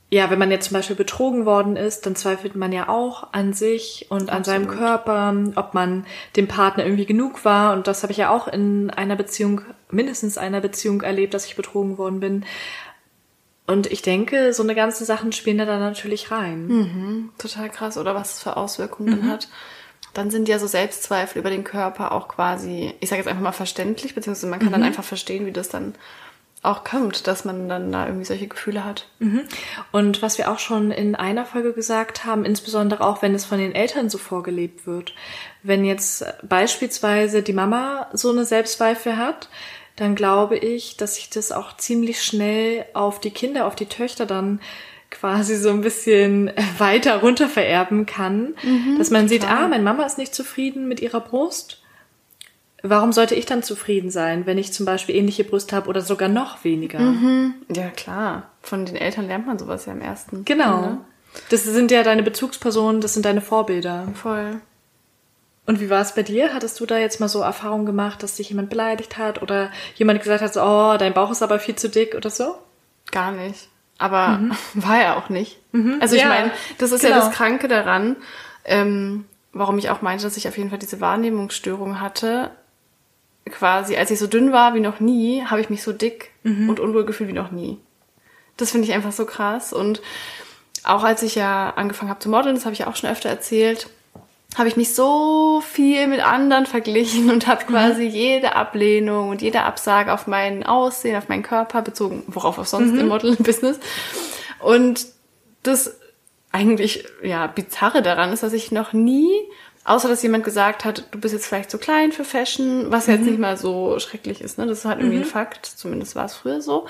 ja, wenn man jetzt zum Beispiel betrogen worden ist, dann zweifelt man ja auch an sich und an seinem. Körper, ob man dem Partner irgendwie genug war. Und das habe ich ja auch in einer Beziehung, mindestens einer Beziehung erlebt, dass ich betrogen worden bin. Und ich denke, so eine ganzen Sachen spielen da dann natürlich rein. Total krass, oder was es für Auswirkungen dann hat. Dann sind ja so Selbstzweifel über den Körper auch quasi, ich sage jetzt einfach mal verständlich, beziehungsweise man kann dann einfach verstehen, wie das dann auch kommt, dass man dann da irgendwie solche Gefühle hat. Und was wir auch schon in einer Folge gesagt haben, insbesondere auch wenn es von den Eltern so vorgelebt wird. Wenn jetzt beispielsweise die Mama so eine Selbstzweifel hat, dann glaube ich, dass sich das auch ziemlich schnell auf die Kinder, auf die Töchter dann quasi so ein bisschen [LAUGHS] weiter runter vererben kann, dass man sieht, ah, meine Mama ist nicht zufrieden mit ihrer Brust. Warum sollte ich dann zufrieden sein, wenn ich zum Beispiel ähnliche Brüste habe oder sogar noch weniger? Ja, klar. Von den Eltern lernt man sowas ja im ersten. Genau. Sinne. Das sind ja deine Bezugspersonen, das sind deine Vorbilder. Voll. Und wie war es bei dir? Hattest du da jetzt mal so Erfahrungen gemacht, dass dich jemand beleidigt hat oder jemand gesagt hat, so, oh, dein Bauch ist aber viel zu dick oder so? Gar nicht. Aber [LAUGHS] war er auch nicht. Also ich Ja, meine, das ist ja genau. das Kranke daran, ähm, warum ich auch meinte, dass ich auf jeden Fall diese Wahrnehmungsstörung hatte. Quasi, als ich so dünn war wie noch nie, habe ich mich so dick und unwohl gefühlt wie noch nie. Das finde ich einfach so krass. Und auch als ich ja angefangen habe zu modeln, das habe ich ja auch schon öfter erzählt, habe ich mich so viel mit anderen verglichen und habe quasi jede Ablehnung und jede Absage auf mein Aussehen, auf meinen Körper bezogen, worauf auch sonst im Modeling-Business. Und das eigentlich ja bizarre daran ist, dass ich noch nie, außer dass jemand gesagt hat, du bist jetzt vielleicht zu klein für Fashion, was jetzt nicht mal so schrecklich ist, ne? Das ist halt irgendwie ein Fakt, zumindest war es früher so.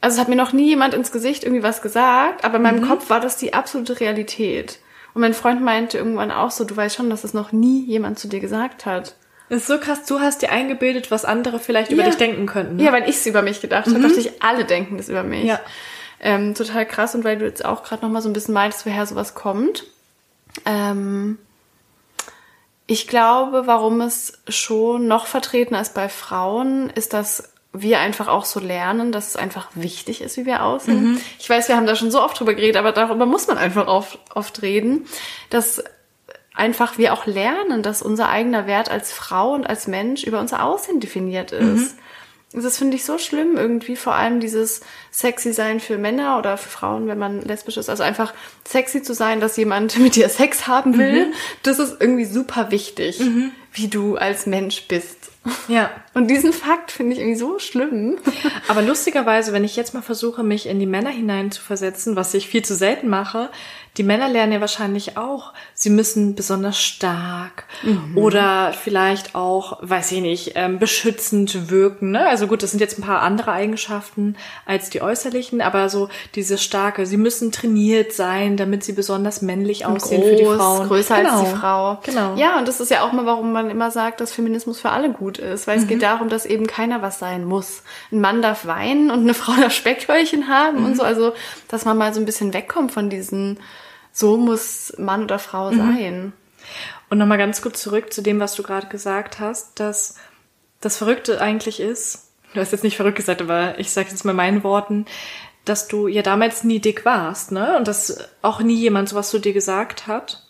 Also es hat mir noch nie jemand ins Gesicht irgendwie was gesagt, aber in meinem Kopf war das die absolute Realität. Und mein Freund meinte irgendwann auch so, du weißt schon, dass das noch nie jemand zu dir gesagt hat. Das ist so krass, du hast dir eingebildet, was andere vielleicht über Ja. dich denken könnten. ne? Ja, weil ich es über mich gedacht habe, dachte ich, alle denken das über mich. Ja. Ähm, total krass. Und weil du jetzt auch gerade noch mal so ein bisschen meintest, woher sowas kommt. Ähm, ich glaube, warum es schon noch vertreten ist bei Frauen, ist, dass wir einfach auch so lernen, dass es einfach wichtig ist, wie wir aussehen. Ich weiß, wir haben da schon so oft drüber geredet, aber darüber muss man einfach oft, oft reden, dass einfach wir auch lernen, dass unser eigener Wert als Frau und als Mensch über unser Aussehen definiert ist. Das finde ich so schlimm irgendwie, vor allem dieses sexy sein für Männer oder für Frauen, wenn man lesbisch ist. Also einfach sexy zu sein, dass jemand [LAUGHS] mit dir Sex haben will, das ist irgendwie super wichtig, wie du als Mensch bist. Ja. Und diesen Fakt finde ich irgendwie so schlimm. Aber lustigerweise, wenn ich jetzt mal versuche, mich in die Männer hinein zu versetzen, was ich viel zu selten mache, die Männer lernen ja wahrscheinlich auch, sie müssen besonders stark oder vielleicht auch, weiß ich nicht, ähm, beschützend wirken. Ne? Also gut, das sind jetzt ein paar andere Eigenschaften als die äußerlichen, aber so diese starke, sie müssen trainiert sein, damit sie besonders männlich aussehen für die Frauen. größer als Genau. die Frau. Genau. Ja, und das ist ja auch mal, warum man immer sagt, dass Feminismus für alle gut ist, weil es Mhm. geht darum, dass eben keiner was sein muss. Ein Mann darf weinen und eine [LAUGHS] Frau darf Speckröllchen haben Mhm. und so, also dass man mal so ein bisschen wegkommt von diesen, so muss Mann oder Frau Mhm. sein. Und nochmal ganz kurz zurück zu dem, was du gerade gesagt hast, dass das Verrückte eigentlich ist, du hast jetzt nicht verrückt gesagt, aber ich sage jetzt mal meinen Worten, dass du ja damals nie dick warst, ne? Und dass auch nie jemand sowas zu dir gesagt hat.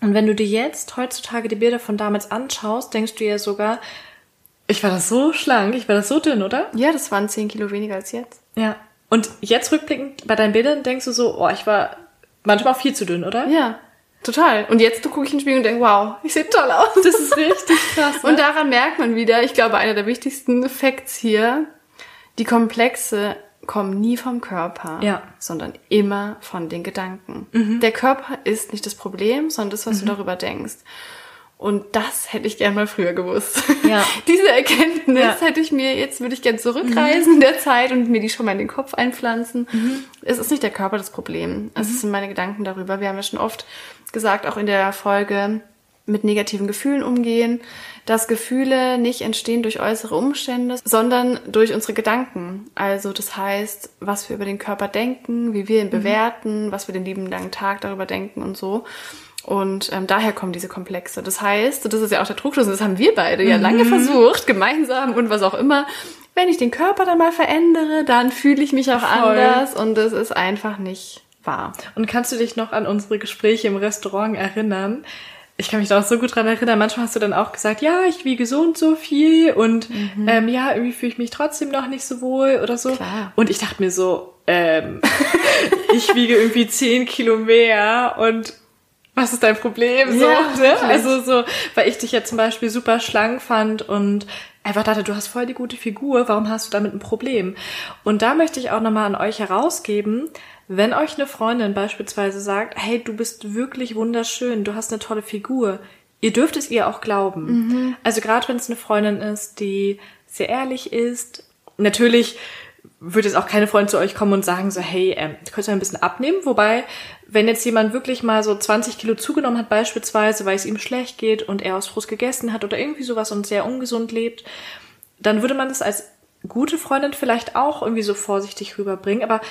Und wenn du dir jetzt heutzutage die Bilder von damals anschaust, denkst du ja sogar, ich war das so schlank, ich war das so dünn, oder? Ja, das waren zehn Kilo weniger als jetzt. Ja. Und jetzt rückblickend bei deinen Bildern denkst du so, oh, ich war manchmal auch viel zu dünn, oder? Ja, total. Und jetzt gucke ich in den Spiegel und denke, wow, ich sehe toll aus. Das ist richtig krass. ne? [LAUGHS] Und daran merkt man wieder, ich glaube, einer der wichtigsten Facts hier, die Komplexe kommen nie vom Körper, Ja. sondern immer von den Gedanken. Mhm. Der Körper ist nicht das Problem, sondern das, was du darüber denkst. Und das hätte ich gern mal früher gewusst. Ja. [LAUGHS] Diese Erkenntnis Ja. hätte ich mir, jetzt würde ich gern zurückreisen in der Zeit und mir die schon mal in den Kopf einpflanzen. Mhm. Es ist nicht der Körper das Problem. Es sind meine Gedanken darüber. Wir haben ja schon oft gesagt, auch in der Folge mit negativen Gefühlen umgehen, dass Gefühle nicht entstehen durch äußere Umstände, sondern durch unsere Gedanken. Also das heißt, was wir über den Körper denken, wie wir ihn bewerten, was wir den lieben langen Tag darüber denken und so. Und ähm, daher kommen diese Komplexe. Das heißt, das ist ja auch der Trugschluss, und das haben wir beide ja lange versucht, gemeinsam und was auch immer. Wenn ich den Körper dann mal verändere, dann fühle ich mich auch Voll. anders und das ist einfach nicht wahr. Und kannst du dich noch an unsere Gespräche im Restaurant erinnern? Ich kann mich da auch so gut dran erinnern. Manchmal hast du dann auch gesagt, ja, ich wiege so und so viel und ähm, ja, irgendwie fühle ich mich trotzdem noch nicht so wohl oder so. Klar. Und ich dachte mir so, ähm, [LAUGHS] ich wiege irgendwie 10 Kilo mehr und was ist dein Problem? So, Ja, ne? Also so, weil ich dich ja zum Beispiel super schlank fand und einfach dachte, du hast voll die gute Figur, warum hast du damit ein Problem? Und da möchte ich auch nochmal an euch herausgeben, wenn euch eine Freundin beispielsweise sagt, hey, du bist wirklich wunderschön, du hast eine tolle Figur, ihr dürft es ihr auch glauben. Also gerade wenn es eine Freundin ist, die sehr ehrlich ist, natürlich wird jetzt auch keine Freundin zu euch kommen und sagen so, hey, ähm, du könntest mal ein bisschen abnehmen. Wobei, wenn jetzt jemand wirklich mal so 20 Kilo zugenommen hat beispielsweise, weil es ihm schlecht geht und er aus Frust gegessen hat oder irgendwie sowas und sehr ungesund lebt, dann würde man das als gute Freundin vielleicht auch irgendwie so vorsichtig rüberbringen. Aber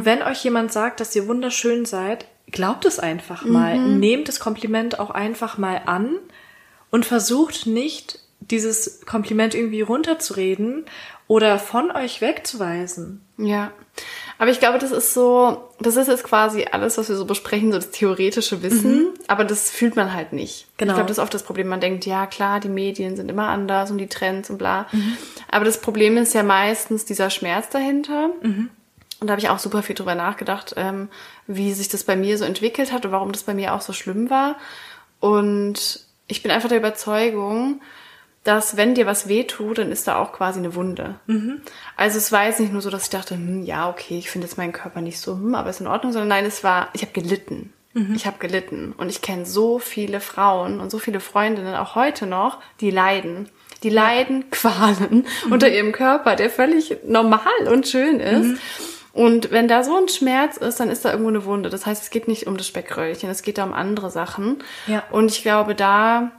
wenn euch jemand sagt, dass ihr wunderschön seid, glaubt es einfach mal. Nehmt das Kompliment auch einfach mal an und versucht nicht, dieses Kompliment irgendwie runterzureden oder von euch wegzuweisen. Ja. Aber ich glaube, das ist so, das ist jetzt quasi alles, was wir so besprechen, so das theoretische Wissen, aber das fühlt man halt nicht. Genau. Ich glaube, das ist oft das Problem. Man denkt, ja klar, die Medien sind immer anders und die Trends und bla. Aber das Problem ist ja meistens dieser Schmerz dahinter. Und da habe ich auch super viel drüber nachgedacht, ähm, wie sich das bei mir so entwickelt hat und warum das bei mir auch so schlimm war. Und ich bin einfach der Überzeugung, dass wenn dir was wehtut, dann ist da auch quasi eine Wunde. Also es war jetzt nicht nur so, dass ich dachte, hm, ja, okay, ich finde jetzt meinen Körper nicht so, hm, aber ist in Ordnung, sondern nein, es war, ich habe gelitten. Ich habe gelitten. Und ich kenne so viele Frauen und so viele Freundinnen, auch heute noch, die leiden. Die leiden Qualen unter ihrem Körper, der völlig normal und schön ist. Und wenn da so ein Schmerz ist, dann ist da irgendwo eine Wunde. Das heißt, es geht nicht um das Speckröllchen, es geht da um andere Sachen. Ja. Und ich glaube, da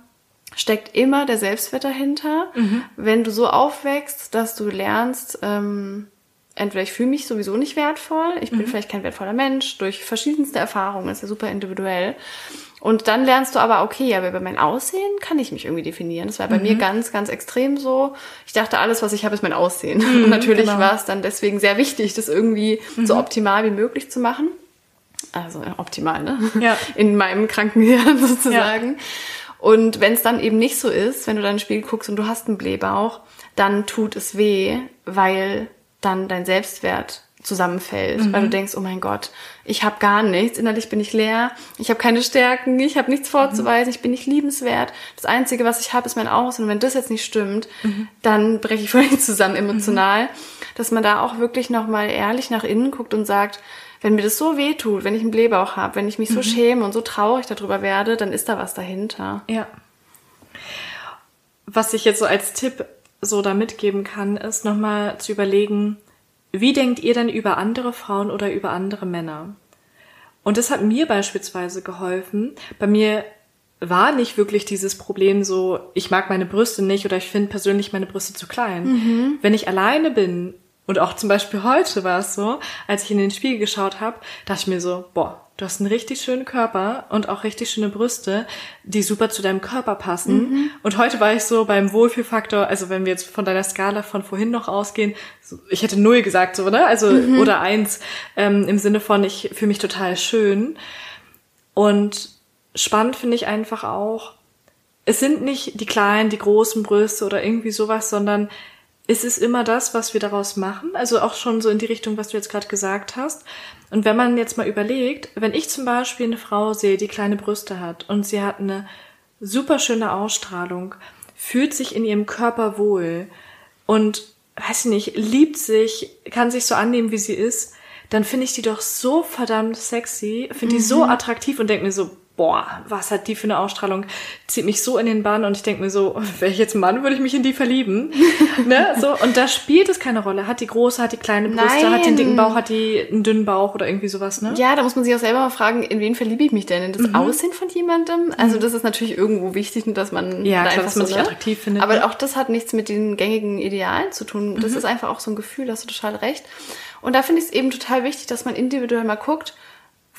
steckt immer der Selbstwert dahinter. Mhm. Wenn du so aufwächst, dass du lernst, ähm, entweder ich fühle mich sowieso nicht wertvoll, ich bin vielleicht kein wertvoller Mensch, durch verschiedenste Erfahrungen, ist ja super individuell. Und dann lernst du aber, okay, aber über mein Aussehen kann ich mich irgendwie definieren. Das war bei mir ganz, ganz extrem so. Ich dachte, alles, was ich habe, ist mein Aussehen. [LAUGHS] Und natürlich genau. war es dann deswegen sehr wichtig, das irgendwie so optimal wie möglich zu machen. Also äh, optimal, ne? Ja. [LAUGHS] In meinem kranken Hirn sozusagen. Und wenn es dann eben nicht so ist, wenn du dann ins Spiel guckst und du hast einen Blähbauch, dann tut es weh, weil dann dein Selbstwert zusammenfällt, weil du denkst, oh mein Gott, ich habe gar nichts, innerlich bin ich leer, ich habe keine Stärken, ich habe nichts vorzuweisen, ich bin nicht liebenswert. Das Einzige, was ich habe, ist mein Aussehen. Und wenn das jetzt nicht stimmt, dann breche ich [LAUGHS] völlig zusammen emotional. Dass man da auch wirklich nochmal ehrlich nach innen guckt und sagt, wenn mir das so weh tut, wenn ich einen Blähbauch habe, wenn ich mich so schäme und so traurig darüber werde, dann ist da was dahinter. Ja. Was ich jetzt so als Tipp so da mitgeben kann, ist nochmal zu überlegen, wie denkt ihr denn über andere Frauen oder über andere Männer? Und das hat mir beispielsweise geholfen. Bei mir war nicht wirklich dieses Problem so, ich mag meine Brüste nicht oder ich finde persönlich meine Brüste zu klein. Wenn ich alleine bin und auch zum Beispiel heute war es so, als ich in den Spiegel geschaut habe, dachte ich mir so, boah, du hast einen richtig schönen Körper und auch richtig schöne Brüste, die super zu deinem Körper passen. Und heute war ich so beim Wohlfühlfaktor, also wenn wir jetzt von deiner Skala von vorhin noch ausgehen, ich hätte null gesagt, so, ne? Also, oder eins, ähm, im Sinne von, ich fühle mich total schön. Und spannend finde ich einfach auch, es sind nicht die kleinen, die großen Brüste oder irgendwie sowas, sondern es ist immer das, was wir daraus machen. Also auch schon so in die Richtung, was du jetzt gerade gesagt hast. Und wenn man jetzt mal überlegt, wenn ich zum Beispiel eine Frau sehe, die kleine Brüste hat und sie hat eine super schöne Ausstrahlung, fühlt sich in ihrem Körper wohl und weiß ich nicht, liebt sich, kann sich so annehmen, wie sie ist, dann finde ich die doch so verdammt sexy, finde die so attraktiv und denke mir so, boah, was hat die für eine Ausstrahlung? Zieht mich so in den Bann und ich denke mir so, wäre ich jetzt Mann, würde ich mich in die verlieben. [LAUGHS] ne? so, und da spielt es keine Rolle. Hat die große, hat die kleine Brüste, hat die einen dicken Bauch, hat die einen dünnen Bauch oder irgendwie sowas, ne? Ja, da muss man sich auch selber mal fragen, in wen verliebe ich mich denn? In das Aussehen von jemandem? Also das ist natürlich irgendwo wichtig, dass man Ja, da klar, einfach dass man so, sich ne? attraktiv findet, Aber ne? auch das hat nichts mit den gängigen Idealen zu tun. Das ist einfach auch so ein Gefühl, hast du total recht. Und da finde ich es eben total wichtig, dass man individuell mal guckt,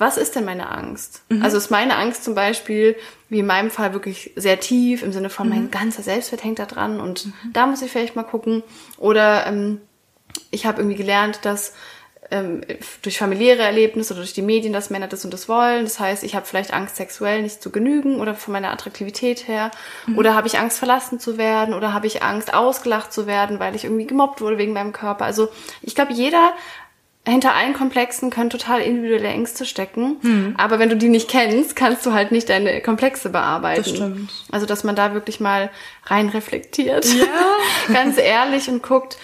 was ist denn meine Angst? Also ist meine Angst zum Beispiel, wie in meinem Fall, wirklich sehr tief, im Sinne von mein ganzer Selbstwert hängt da dran und da muss ich vielleicht mal gucken. Oder ähm, ich habe irgendwie gelernt, dass ähm, durch familiäre Erlebnisse oder durch die Medien, dass Männer das und das wollen. Das heißt, ich habe vielleicht Angst, sexuell nicht zu genügen oder von meiner Attraktivität her. Oder habe ich Angst, verlassen zu werden oder habe ich Angst, ausgelacht zu werden, weil ich irgendwie gemobbt wurde wegen meinem Körper. Also ich glaube, jeder hinter allen Komplexen können total individuelle Ängste stecken. Aber wenn du die nicht kennst, kannst du halt nicht deine Komplexe bearbeiten. Das stimmt. Also, dass man da wirklich mal rein reflektiert. Ja. [LAUGHS] Ganz ehrlich und guckt,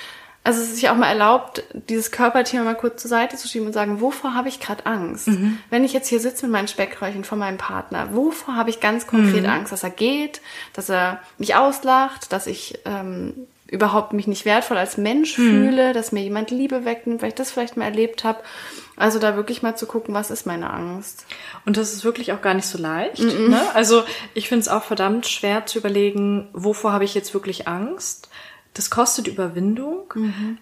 also es ist sich auch mal erlaubt, dieses Körperthema mal kurz zur Seite zu schieben und sagen, wovor habe ich gerade Angst? Wenn ich jetzt hier sitze mit meinen Speckröllchen von meinem Partner, wovor habe ich ganz konkret Angst? Dass er geht, dass er mich auslacht, dass ich ähm, überhaupt mich nicht wertvoll als Mensch fühle, dass mir jemand Liebe wegnimmt, weil ich das vielleicht mal erlebt habe. Also da wirklich mal zu gucken, was ist meine Angst? Und das ist wirklich auch gar nicht so leicht. Ne? Also ich finde es auch verdammt schwer zu überlegen, wovor habe ich jetzt wirklich Angst. Das kostet Überwindung,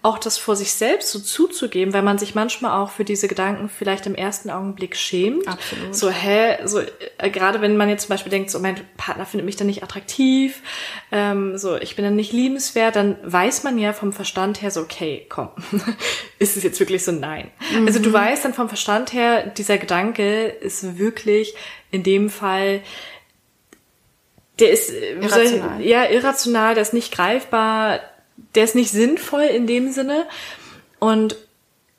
auch das vor sich selbst so zuzugeben, weil man sich manchmal auch für diese Gedanken vielleicht im ersten Augenblick schämt. Absolut. So, hä, so, äh, gerade wenn man jetzt zum Beispiel denkt, so, mein Partner findet mich dann nicht attraktiv, ähm, so, ich bin dann nicht liebenswert, dann weiß man ja vom Verstand her so, okay, komm, [LAUGHS] ist es jetzt wirklich so? Nein. Also du weißt dann vom Verstand her, dieser Gedanke ist wirklich in dem Fall, der ist äh, soll ich- Irrational. ja irrational, der ist nicht greifbar, der ist nicht sinnvoll in dem Sinne. Und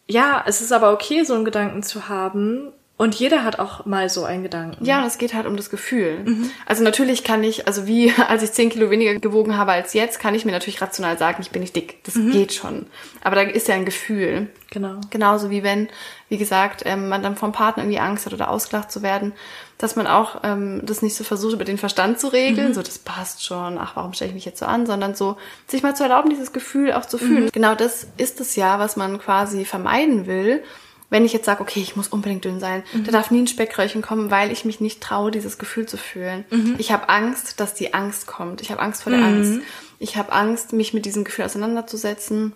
ja, es ist aber okay, so einen Gedanken zu haben. Und jeder hat auch mal so einen Gedanken. Ja, und es geht halt um das Gefühl. Also natürlich kann ich, also wie [LAUGHS] als ich 10 Kilo weniger gewogen habe als jetzt, kann ich mir natürlich rational sagen, ich bin nicht dick. Das geht schon. Aber da ist ja ein Gefühl. Genau. Genauso wie wenn, wie gesagt, ähm, man dann vom Partner irgendwie Angst hat oder ausgelacht zu werden, dass man auch ähm, das nicht so versucht, über den Verstand zu regeln, so das passt schon, ach, warum stelle ich mich jetzt so an, sondern so sich mal zu erlauben, dieses Gefühl auch zu fühlen. Genau das ist es ja, was man quasi vermeiden will. wenn ich jetzt sage, okay, ich muss unbedingt dünn sein, da darf nie ein Speckröllchen kommen, weil ich mich nicht traue, dieses Gefühl zu fühlen. Ich habe Angst, dass die Angst kommt. Ich habe Angst vor der Angst. Ich habe Angst, mich mit diesem Gefühl auseinanderzusetzen,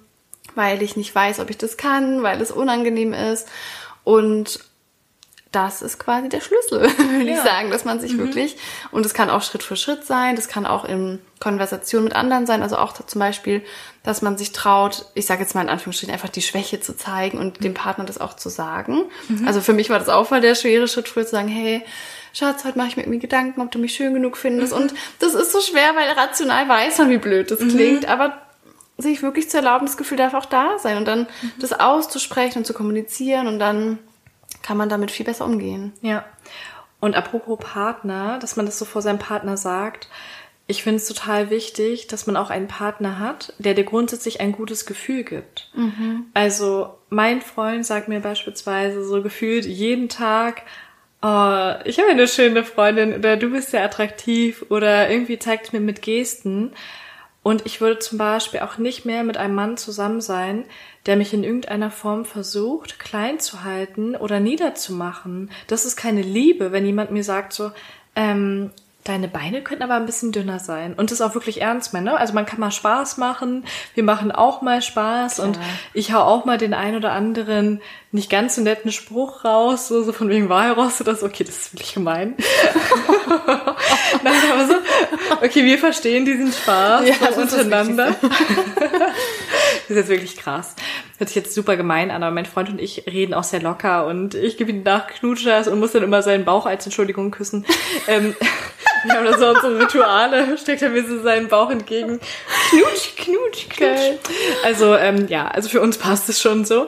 weil ich nicht weiß, ob ich das kann, weil es unangenehm ist. Und das ist quasi der Schlüssel, [LAUGHS] würde Ja. ich sagen, dass man sich wirklich, und es kann auch Schritt für Schritt sein, das kann auch in Konversation mit anderen sein, also auch zum Beispiel, dass man sich traut, ich sage jetzt mal in Anführungsstrichen, einfach die Schwäche zu zeigen und dem Partner das auch zu sagen. Also für mich war das auch voll der schwere Schritt, früher zu sagen, hey, Schatz, heute mache ich mir irgendwie Gedanken, ob du mich schön genug findest. Und das ist so schwer, weil rational weiß man, wie blöd das klingt, aber sich wirklich zu erlauben, das Gefühl darf auch da sein und dann das auszusprechen und zu kommunizieren und dann kann man damit viel besser umgehen. Ja. Und apropos Partner, dass man das so vor seinem Partner sagt, ich finde es total wichtig, dass man auch einen Partner hat, der dir grundsätzlich ein gutes Gefühl gibt. Also mein Freund sagt mir beispielsweise so gefühlt jeden Tag, oh, ich habe eine schöne Freundin oder du bist sehr attraktiv oder irgendwie zeigt mir mit Gesten. Und ich würde zum Beispiel auch nicht mehr mit einem Mann zusammen sein, der mich in irgendeiner Form versucht, klein zu halten oder niederzumachen. Das ist keine Liebe, wenn jemand mir sagt so, ähm, deine Beine könnten aber ein bisschen dünner sein. Und das auch wirklich ernst meinen. Ne? Also man kann mal Spaß machen, wir machen auch mal Spaß und ich hau auch mal den ein oder anderen nicht ganz so netten Spruch raus, so, so von wegen Walross oder so. Okay, das ist wirklich gemein. [LAUGHS] Nein, aber so, okay, wir verstehen diesen Spaß Ja, so das ist untereinander. [LAUGHS] Das ist jetzt wirklich krass. Hört sich jetzt super gemein an, aber mein Freund und ich reden auch sehr locker und ich gebe ihm nach Knutschers und muss dann immer seinen Bauch als Entschuldigung küssen. ähm, [LAUGHS] wir haben da so unsere Rituale, steckt er mir so seinen Bauch entgegen. Knutsch, knutsch, knutsch. Geil. Also, ähm, ja, also für uns passt es schon so.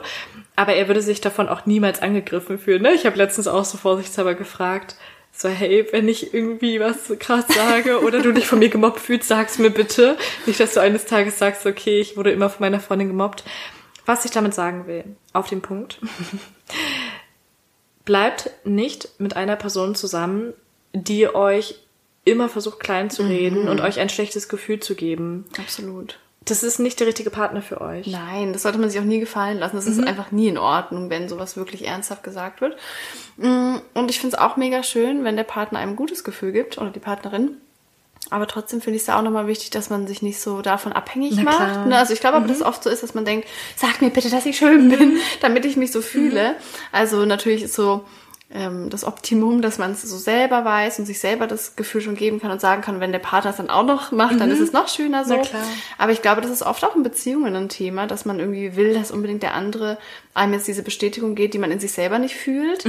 Aber er würde sich davon auch niemals angegriffen fühlen. Ne? Ich habe letztens auch so vorsichtshalber gefragt, so, hey, wenn ich irgendwie was krass sage oder du dich von mir gemobbt fühlst, sag's mir bitte. Nicht, dass du eines Tages sagst, okay, ich wurde immer von meiner Freundin gemobbt. Was ich damit sagen will, auf den Punkt. [LAUGHS] Bleibt nicht mit einer Person zusammen, die euch immer versucht klein zu reden und euch ein schlechtes Gefühl zu geben. Absolut. Das ist nicht der richtige Partner für euch. Nein, das sollte man sich auch nie gefallen lassen. Das ist einfach nie in Ordnung, wenn sowas wirklich ernsthaft gesagt wird. Mm, Und ich finde es auch mega schön, wenn der Partner einem ein gutes Gefühl gibt oder die Partnerin. Aber trotzdem finde ich es ja auch nochmal wichtig, dass man sich nicht so davon abhängig Na macht. Ne? Also ich glaube aber, dass es oft so ist, dass man denkt, sag mir bitte, dass ich schön bin, damit ich mich so fühle. Also natürlich ist so ähm, das Optimum, dass man es so selber weiß und sich selber das Gefühl schon geben kann und sagen kann, wenn der Partner es dann auch noch macht, dann ist es noch schöner so. Aber ich glaube, das ist oft auch in Beziehungen ein Thema, dass man irgendwie will, dass unbedingt der andere einem jetzt diese Bestätigung geht, die man in sich selber nicht fühlt.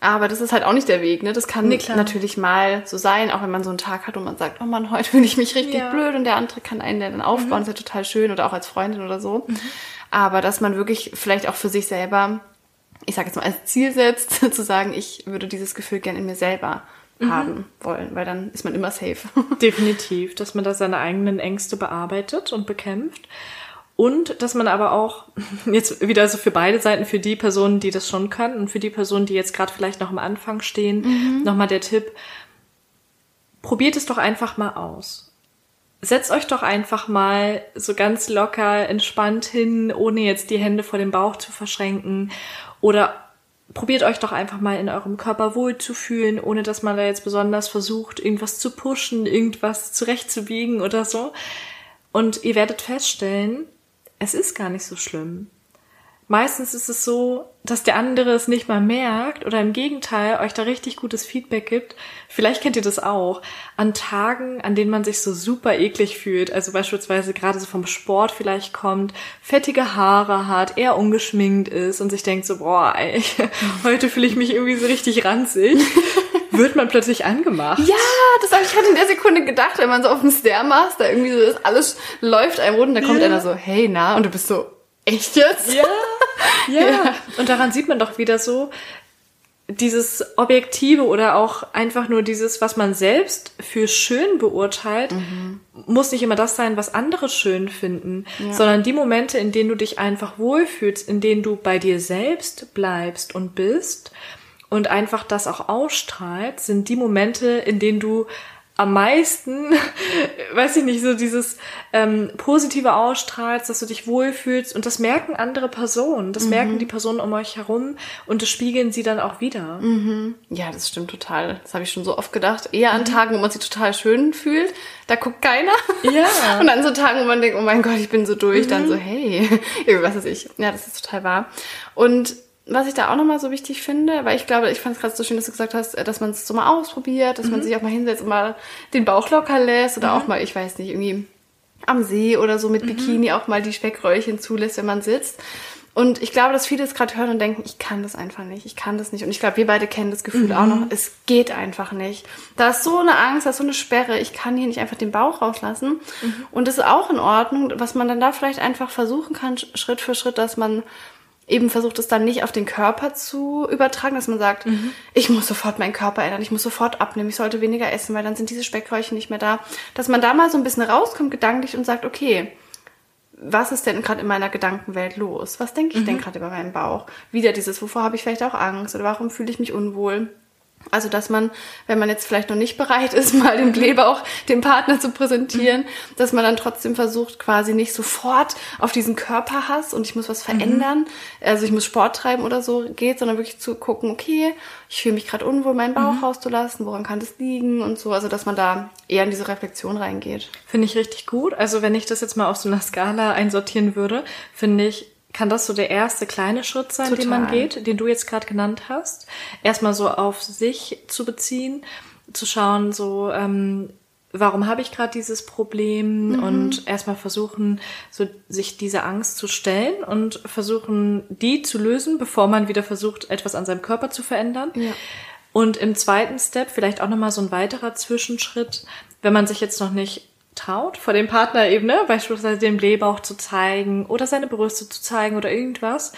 Aber das ist halt auch nicht der Weg. Ne? Das kann Mhm. Nee, natürlich mal so sein, auch wenn man so einen Tag hat und man sagt, oh Mann, heute fühle ich mich richtig Ja. Mhm. blöd und der andere kann einen dann aufbauen, ist ja total schön oder auch als Freundin oder so. Aber dass man wirklich vielleicht auch für sich selber, ich sage jetzt mal als Ziel setzt, [LAUGHS] zu sagen, ich würde dieses Gefühl gern in mir selber Mhm. haben wollen, weil dann ist man immer safe. [LAUGHS] Definitiv, dass man da seine eigenen Ängste bearbeitet und bekämpft. Und dass man aber auch [LAUGHS] jetzt wieder so für beide Seiten, für die Personen, die das schon können und für die Personen, die jetzt gerade vielleicht noch am Anfang stehen, nochmal der Tipp, probiert es doch einfach mal aus. Setzt euch doch einfach mal so ganz locker, entspannt hin, ohne jetzt die Hände vor dem Bauch zu verschränken. Oder probiert euch doch einfach mal in eurem Körper wohlzufühlen, ohne dass man da jetzt besonders versucht, irgendwas zu pushen, irgendwas zurechtzubiegen oder so. Und ihr werdet feststellen, es ist gar nicht so schlimm. Meistens ist es so, dass der andere es nicht mal merkt oder im Gegenteil euch da richtig gutes Feedback gibt. Vielleicht kennt ihr das auch. An Tagen, an denen man sich so super eklig fühlt, also beispielsweise gerade so vom Sport vielleicht kommt, fettige Haare hat, eher ungeschminkt ist und sich denkt so, boah, ey, [LAUGHS] heute fühle ich mich irgendwie so richtig ranzig, [LAUGHS] wird man plötzlich angemacht. Ja, das habe ich gerade in der Sekunde gedacht, wenn man so auf dem Stairmaster irgendwie so ist, alles läuft einem rund und da kommt Ja. einer so, hey, na, und du bist so, echt jetzt? Ja, [LAUGHS] ja. Und daran sieht man doch wieder so, dieses Objektive oder auch einfach nur dieses, was man selbst für schön beurteilt, muss nicht immer das sein, was andere schön finden, sondern die Momente, in denen du dich einfach wohlfühlst, in denen du bei dir selbst bleibst und bist und einfach das auch ausstrahlt, sind die Momente, in denen du am meisten, [LAUGHS] weiß ich nicht, so dieses ähm, positive ausstrahlst, dass du dich wohlfühlst und das merken andere Personen, das mhm. merken die Personen um euch herum und das spiegeln sie dann auch wieder. Mhm. Ja, das stimmt total. Das habe ich schon so oft gedacht. Eher an mhm. Tagen, wo man sich total schön fühlt, da guckt keiner. Ja. [LAUGHS] Und an so Tagen, wo man denkt, oh mein Gott, ich bin so durch, dann mhm. so, hey, [LAUGHS] was weiß ich. Ja, das ist total wahr. Und was ich da auch nochmal so wichtig finde, weil ich glaube, ich fand es gerade so schön, dass du gesagt hast, dass man es so mal ausprobiert, dass mhm. man sich auch mal hinsetzt und mal den Bauch locker lässt oder mhm. auch mal, ich weiß nicht, irgendwie am See oder so mit mhm. Bikini auch mal die Speckröllchen zulässt, wenn man sitzt. Und ich glaube, dass viele es gerade hören und denken, ich kann das einfach nicht, ich kann das nicht. Und ich glaube, wir beide kennen das Gefühl auch noch, mhm. es geht einfach nicht. Da ist so eine Angst, da ist so eine Sperre, ich kann hier nicht einfach den Bauch rauslassen. Mhm. Und das ist auch in Ordnung, was man dann da vielleicht einfach versuchen kann, Schritt für Schritt, dass man eben versucht es dann nicht auf den Körper zu übertragen, dass man sagt, mhm. ich muss sofort meinen Körper ändern, ich muss sofort abnehmen, ich sollte weniger essen, weil dann sind diese Speckröllchen nicht mehr da. Dass man da mal so ein bisschen rauskommt gedanklich und sagt, okay, was ist denn gerade in meiner Gedankenwelt los? Was denke ich mhm. denn gerade über meinen Bauch? Wieder dieses, wovor habe ich vielleicht auch Angst oder warum fühle ich mich unwohl? Also, dass man, wenn man jetzt vielleicht noch nicht bereit ist, [LAUGHS] mal den Kleber auch dem Partner zu präsentieren, dass man dann trotzdem versucht, quasi nicht sofort auf diesen Körperhass und ich muss was verändern, mhm. also ich muss Sport treiben oder so geht, sondern wirklich zu gucken, okay, ich fühle mich gerade unwohl, meinen Bauch mhm. rauszulassen, woran kann das liegen und so. Also, dass man da eher in diese Reflexion reingeht. Finde ich richtig gut. Also, wenn ich das jetzt mal auf so einer Skala einsortieren würde, finde ich, kann das so der erste kleine Schritt sein, Total. den man geht, den du jetzt gerade genannt hast. Erstmal so auf sich zu beziehen, zu schauen, so, ähm, warum habe ich gerade dieses Problem mhm. und erstmal versuchen, so sich diese Angst zu stellen und versuchen, die zu lösen, bevor man wieder versucht, etwas an seinem Körper zu verändern. Ja. Und im zweiten Step vielleicht auch nochmal so ein weiterer Zwischenschritt, wenn man sich jetzt noch nicht traut, vor dem Partner eben, ne, beispielsweise den Blähbauch zu zeigen oder seine Brüste zu zeigen oder irgendwas,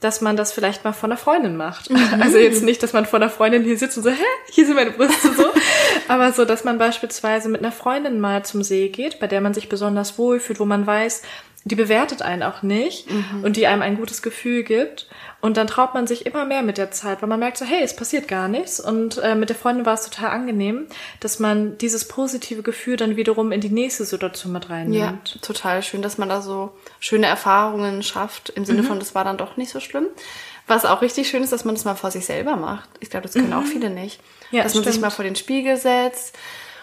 dass man das vielleicht mal von einer Freundin macht. Mhm. [LAUGHS] Also jetzt nicht, dass man vor einer Freundin hier sitzt und so, hä, hier sind meine Brüste so, [LAUGHS] aber so, dass man beispielsweise mit einer Freundin mal zum See geht, bei der man sich besonders wohlfühlt, wo man weiß, die bewertet einen auch nicht mhm. und die einem ein gutes Gefühl gibt. Und dann traut man sich immer mehr mit der Zeit, weil man merkt so, hey, es passiert gar nichts. Und äh, mit der Freundin war es total angenehm, dass man dieses positive Gefühl dann wiederum in die nächste Situation mit reinnimmt. Ja, total schön, dass man da so schöne Erfahrungen schafft, im Sinne mhm. von, das war dann doch nicht so schlimm. Was auch richtig schön ist, dass man das mal vor sich selber macht. Ich glaube, das können mhm. auch viele nicht. Ja, dass man stimmt. sich mal vor den Spiegel setzt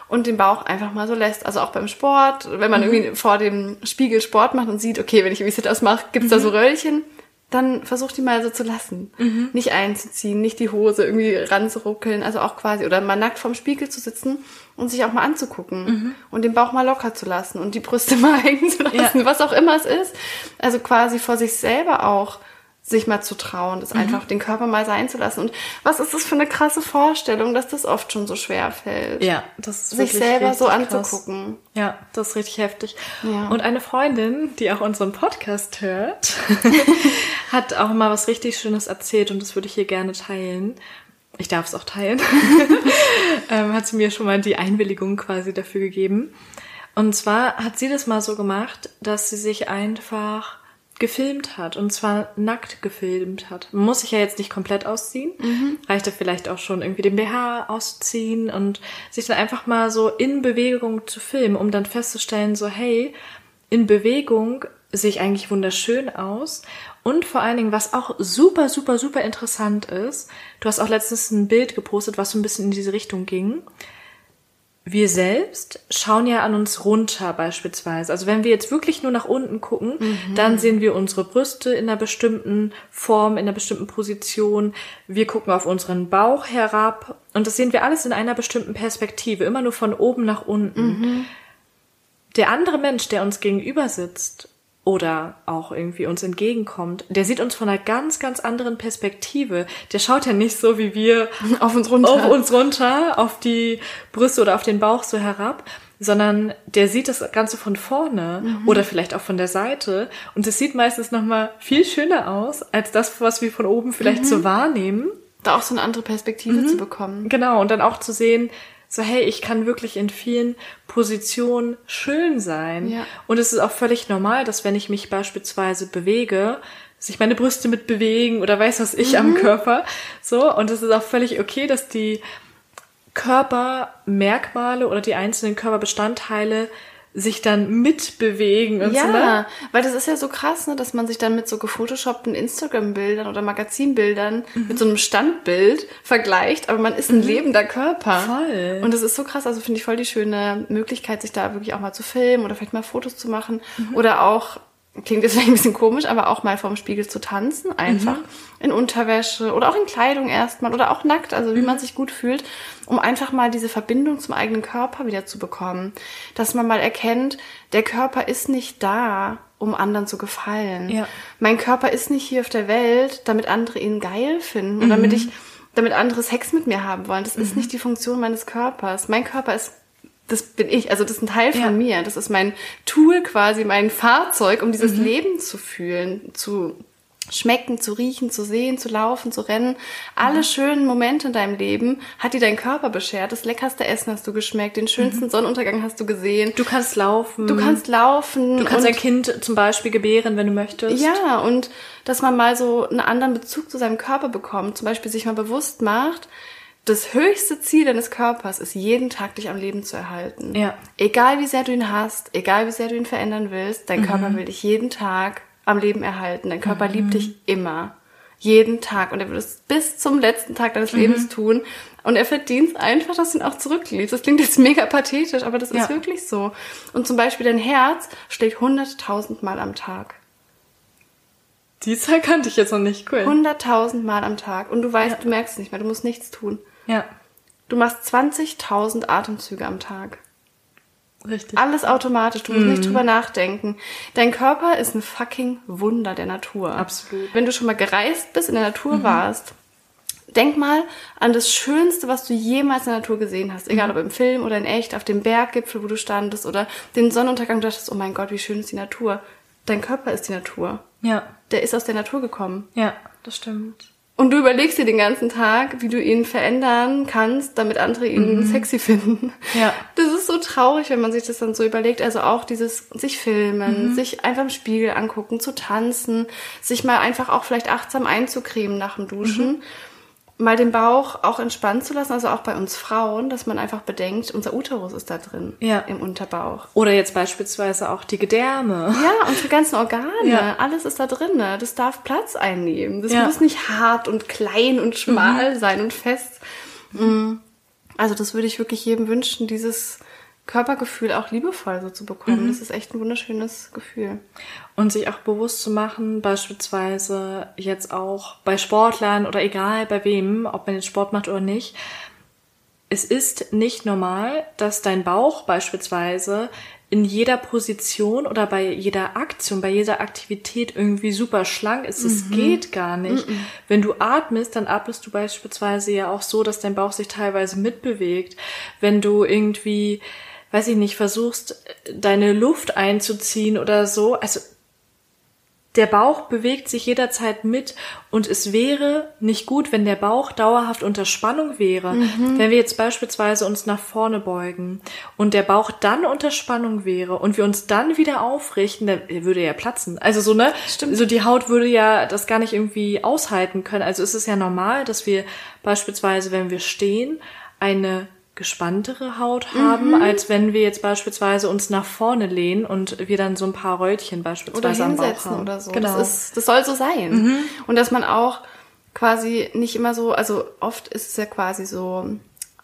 und den Bauch einfach mal so lässt. Also auch beim Sport, wenn man mhm. irgendwie vor dem Spiegel Sport macht und sieht, okay, wenn ich irgendwie Sit-Ups mache, gibt's mhm. da so Röllchen, dann versuch die mal so zu lassen. Mhm. Nicht einzuziehen, nicht die Hose irgendwie ranzuruckeln, also auch quasi, oder mal nackt vorm Spiegel zu sitzen und sich auch mal anzugucken mhm. und den Bauch mal locker zu lassen und die Brüste [LAUGHS] mal hängen zu lassen, ja. was auch immer es ist. Also quasi vor sich selber auch sich mal zu trauen, das mhm. einfach den Körper mal sein zu lassen. Und was ist das für eine krasse Vorstellung, dass das oft schon so schwer fällt? Ja, das ist sich selber so anzugucken. Krass. Ja, das ist richtig heftig. Ja. Und eine Freundin, die auch unseren Podcast hört, [LAUGHS] hat auch mal was richtig Schönes erzählt und das würde ich hier gerne teilen. Ich darf es auch teilen. [LAUGHS] ähm, hat sie mir schon mal die Einwilligung quasi dafür gegeben. Und zwar hat sie das mal so gemacht, dass sie sich einfach gefilmt hat und zwar nackt gefilmt hat. Muss sich ja jetzt nicht komplett ausziehen. Mhm. Reicht ja vielleicht auch schon irgendwie den BH ausziehen und sich dann einfach mal so in Bewegung zu filmen, um dann festzustellen, so hey, in Bewegung sehe ich eigentlich wunderschön aus. Und vor allen Dingen, was auch super, super, super interessant ist, du hast auch letztens ein Bild gepostet, was so ein bisschen in diese Richtung ging wir selbst schauen ja an uns runter beispielsweise. Also wenn wir jetzt wirklich nur nach unten gucken, mhm. dann sehen wir unsere Brüste in einer bestimmten Form, in einer bestimmten Position. Wir gucken auf unseren Bauch herab und das sehen wir alles in einer bestimmten Perspektive, immer nur von oben nach unten. Mhm. Der andere Mensch, der uns gegenüber sitzt, oder auch irgendwie uns entgegenkommt, der sieht uns von einer ganz, ganz anderen Perspektive. Der schaut ja nicht so wie wir [LAUGHS] auf uns runter, auf uns runter, auf die Brüste oder auf den Bauch so herab, sondern der sieht das Ganze von vorne mhm. oder vielleicht auch von der Seite und es sieht meistens nochmal viel schöner aus als das, was wir von oben vielleicht mhm. so wahrnehmen. Da auch so eine andere Perspektive mhm. zu bekommen. Genau, und dann auch zu sehen, so hey, ich kann wirklich in vielen Positionen schön sein. Ja. Und es ist auch völlig normal, dass wenn ich mich beispielsweise bewege, sich meine Brüste mit bewegen oder weiß was ich mhm. am Körper. So, und es ist auch völlig okay, dass die Körpermerkmale oder die einzelnen Körperbestandteile sich dann mitbewegen und ja, so. Ne? weil das ist ja so krass, ne, dass man sich dann mit so gefotoshoppten Instagram-Bildern oder Magazinbildern Mhm. mit so einem Standbild vergleicht, aber man ist ein lebender Körper. Voll. Und das ist so krass, also finde ich voll die schöne Möglichkeit, sich da wirklich auch mal zu filmen oder vielleicht mal Fotos zu machen Mhm. oder auch Klingt jetzt [LAUGHS] vielleicht ein bisschen komisch, aber auch mal vorm Spiegel zu tanzen, einfach Mhm. in Unterwäsche oder auch in Kleidung erstmal oder auch nackt, also wie Mhm. man sich gut fühlt, um einfach mal diese Verbindung zum eigenen Körper wieder zu bekommen. Dass man mal erkennt, der Körper ist nicht da, um anderen zu gefallen. Ja. Mein Körper ist nicht hier auf der Welt, damit andere ihn geil finden und damit ich, damit andere Sex mit mir haben wollen. Das ist nicht die Funktion meines Körpers. Mein Körper ist das bin ich, also das ist ein Teil von Ja. mir. Das ist mein Tool quasi, mein Fahrzeug, um dieses Leben zu fühlen, zu schmecken, zu riechen, zu sehen, zu laufen, zu rennen. Alle schönen Momente in deinem Leben hat dir dein Körper beschert. Das leckerste Essen hast du geschmeckt, den schönsten Sonnenuntergang hast du gesehen. Du kannst laufen. Du kannst laufen. Du kannst ein Kind zum Beispiel gebären, wenn du möchtest. ja, und dass man mal so einen anderen Bezug zu seinem Körper bekommt, zum Beispiel sich mal bewusst macht, das höchste Ziel deines Körpers ist, jeden Tag dich am Leben zu erhalten. Ja. Egal wie sehr du ihn hast, egal wie sehr du ihn verändern willst, dein Mhm. Körper will dich jeden Tag am Leben erhalten. Dein Mhm. Körper liebt dich immer. Jeden Tag. Und er wird es bis zum letzten Tag deines Mhm. Lebens tun. Und er verdient einfach, dass du ihn auch zurückliebst. Das klingt jetzt mega pathetisch, aber das ist Ja. wirklich so. Und zum Beispiel dein Herz schlägt 100.000 Mal am Tag. Die Zahl [LAUGHS] kannte ich jetzt noch nicht. Cool. 100.000 Mal am Tag. Und du weißt, du merkst es nicht mehr, du musst nichts tun. Ja, Du machst 20.000 Atemzüge am Tag. richtig. Alles automatisch, du musst Mhm. nicht drüber nachdenken. Dein Körper ist ein fucking Wunder der Natur. Absolut. Mhm. Wenn du schon mal gereist bist, in der Natur warst, denk mal an das Schönste, was du jemals in der Natur gesehen hast. Mhm. Egal ob im Film oder in echt, auf dem Berggipfel, wo du standest oder den Sonnenuntergang, du dachtest, oh mein Gott, wie schön ist die Natur. Dein Körper ist die Natur. Ja, Der ist aus der Natur gekommen. ja, das stimmt. Und du überlegst dir den ganzen Tag, wie du ihn verändern kannst, damit andere ihn sexy finden. Ja. Das ist so traurig, wenn man sich das dann so überlegt. Also auch dieses sich filmen, sich einfach im Spiegel angucken, zu tanzen, sich mal einfach auch vielleicht achtsam einzucremen nach dem Duschen. Mal den Bauch auch entspannt zu lassen, also auch bei uns Frauen, dass man einfach bedenkt, unser Uterus ist da drin, Ja. im Unterbauch. Oder jetzt beispielsweise auch die Gedärme. Ja, und für ganzen Organe. Ja. Alles ist da drin. ne? Das darf Platz einnehmen. Das Ja. Mhm. muss nicht hart und klein und schmal sein und fest. Mm. Also das würde ich wirklich jedem wünschen, dieses Körpergefühl auch liebevoll so zu bekommen. Mhm. Das ist echt ein wunderschönes Gefühl. Und sich auch bewusst zu machen, beispielsweise jetzt auch bei Sportlern oder egal bei wem, ob man jetzt Sport macht oder nicht. Es ist nicht normal, dass dein Bauch beispielsweise in jeder Position oder bei jeder Aktion, bei jeder Aktivität irgendwie super schlank ist. Es geht gar nicht. Wenn du atmest, dann atmest du beispielsweise ja auch so, dass dein Bauch sich teilweise mitbewegt. Wenn du irgendwie, weiß ich nicht, versuchst, deine Luft einzuziehen oder so, also der Bauch bewegt sich jederzeit mit und es wäre nicht gut, wenn der Bauch dauerhaft unter Spannung wäre. Wenn wir jetzt beispielsweise uns nach vorne beugen und der Bauch dann unter Spannung wäre und wir uns dann wieder aufrichten, dann würde er ja platzen. Also so, ne? Stimmt. So die Haut würde ja das gar nicht irgendwie aushalten können. Also es ist ja normal, dass wir beispielsweise, wenn wir stehen, eine gespanntere Haut haben, als wenn wir jetzt beispielsweise uns nach vorne lehnen und wir dann so ein paar Röllchen Oder beispielsweise am Bauch haben. oder so. Genau. Das, ist, das soll so sein. Und dass man auch quasi nicht immer so, also oft ist es ja quasi so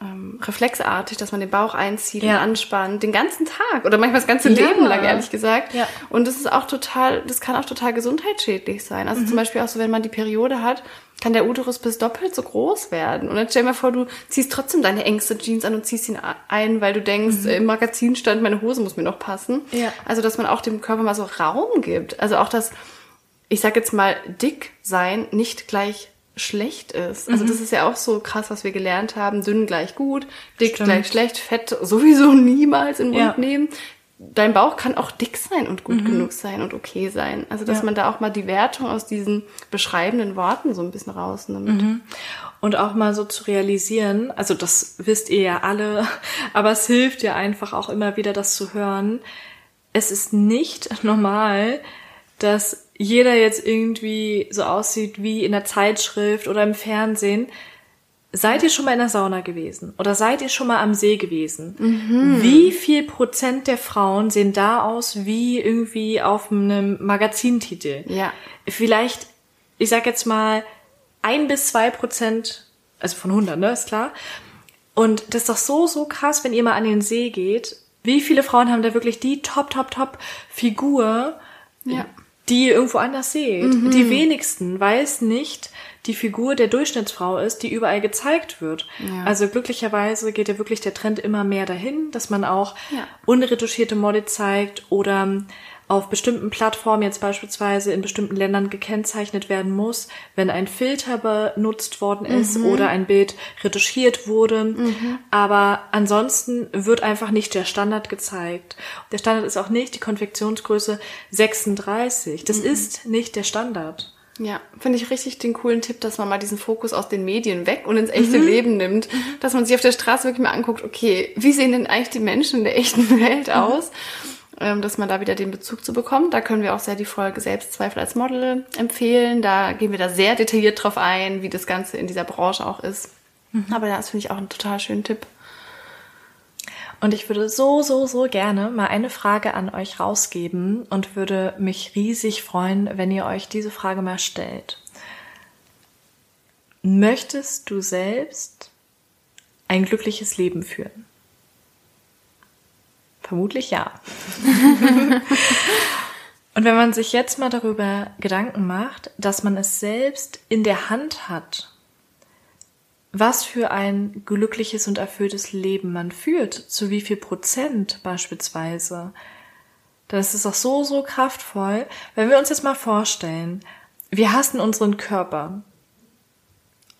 ähm, reflexartig, dass man den Bauch einzieht Ja. und anspannt, den ganzen Tag oder manchmal das ganze Ja. Leben lang, ehrlich gesagt. Ja. Und das ist auch total, das kann auch total gesundheitsschädlich sein. Also Mhm. zum Beispiel auch so, wenn man die Periode hat, kann der Uterus bis doppelt so groß werden. Und dann stell dir mal vor, du ziehst trotzdem deine engste Jeans an und ziehst ihn ein, weil du denkst, im Magazin stand, meine Hose muss mir noch passen. Mhm. Ja. Also, dass man auch dem Körper mal so Raum gibt. Also auch, dass, ich sag jetzt mal, dick sein nicht gleich schlecht ist. Mhm. Also das ist ja auch so krass, was wir gelernt haben. Dünn gleich gut, dick Stimmt. gleich schlecht, Fett sowieso [LAUGHS] niemals in den Mund Ja. Mhm. nehmen. Dein Bauch kann auch dick sein und gut genug sein und okay sein. Also dass Ja. man da auch mal die Wertung aus diesen beschreibenden Worten so ein bisschen rausnimmt. Mhm. Und auch mal so zu realisieren, also das wisst ihr ja alle, [LAUGHS] aber es hilft ja einfach auch immer wieder, das zu hören. Es ist nicht normal, dass jeder jetzt irgendwie so aussieht wie in der Zeitschrift oder im Fernsehen. Seid ihr schon mal in der Sauna gewesen? Oder seid ihr schon mal am See gewesen? Mhm. Wie viel Prozent der Frauen sehen da aus wie irgendwie auf einem Magazintitel? Ja. Vielleicht, ich sag jetzt mal, ein bis zwei Prozent, also von 100, ne, ist klar. Und das ist doch so, so krass, wenn ihr mal an den See geht. Wie viele Frauen haben da wirklich die top, top, top Figur, ja. Die ihr irgendwo anders seht? Mhm. Die wenigsten weiß nicht, die Figur der Durchschnittsfrau ist, die überall gezeigt wird. Ja. Also glücklicherweise geht ja wirklich der Trend immer mehr dahin, dass man auch ja. unretuschierte Mode zeigt oder auf bestimmten Plattformen jetzt beispielsweise in bestimmten Ländern gekennzeichnet werden muss, wenn ein Filter benutzt worden ist mhm. oder ein Bild retuschiert wurde. Mhm. Aber ansonsten wird einfach nicht der Standard gezeigt. Der Standard ist auch nicht die Konfektionsgröße 36. Das mhm. ist nicht der Standard. Ja, finde ich richtig den coolen Tipp, dass man mal diesen Fokus aus den Medien weg und ins echte mhm. Leben nimmt. Mhm. Dass man sich auf der Straße wirklich mal anguckt, okay, wie sehen denn eigentlich die Menschen in der echten Welt mhm. Ähm, dass man da wieder den Bezug zu bekommt. Da können wir auch sehr die Folge Selbstzweifel als Model empfehlen. Da gehen wir da sehr detailliert drauf ein, wie das Ganze in dieser Branche auch ist. Mhm. Aber das finde ich auch einen total schönen Tipp. Und ich würde so, so, so gerne mal eine Frage an euch rausgeben und würde mich riesig freuen, wenn ihr euch diese Frage mal stellt. Möchtest du selbst ein glückliches Leben führen? Vermutlich ja. [LAUGHS] und wenn man sich jetzt mal darüber Gedanken macht, dass man es selbst in der Hand hat, was für ein glückliches und erfülltes Leben man führt, zu wie viel Prozent beispielsweise, dann ist es auch so, so kraftvoll, wenn wir uns jetzt mal vorstellen, wir hassen unseren Körper.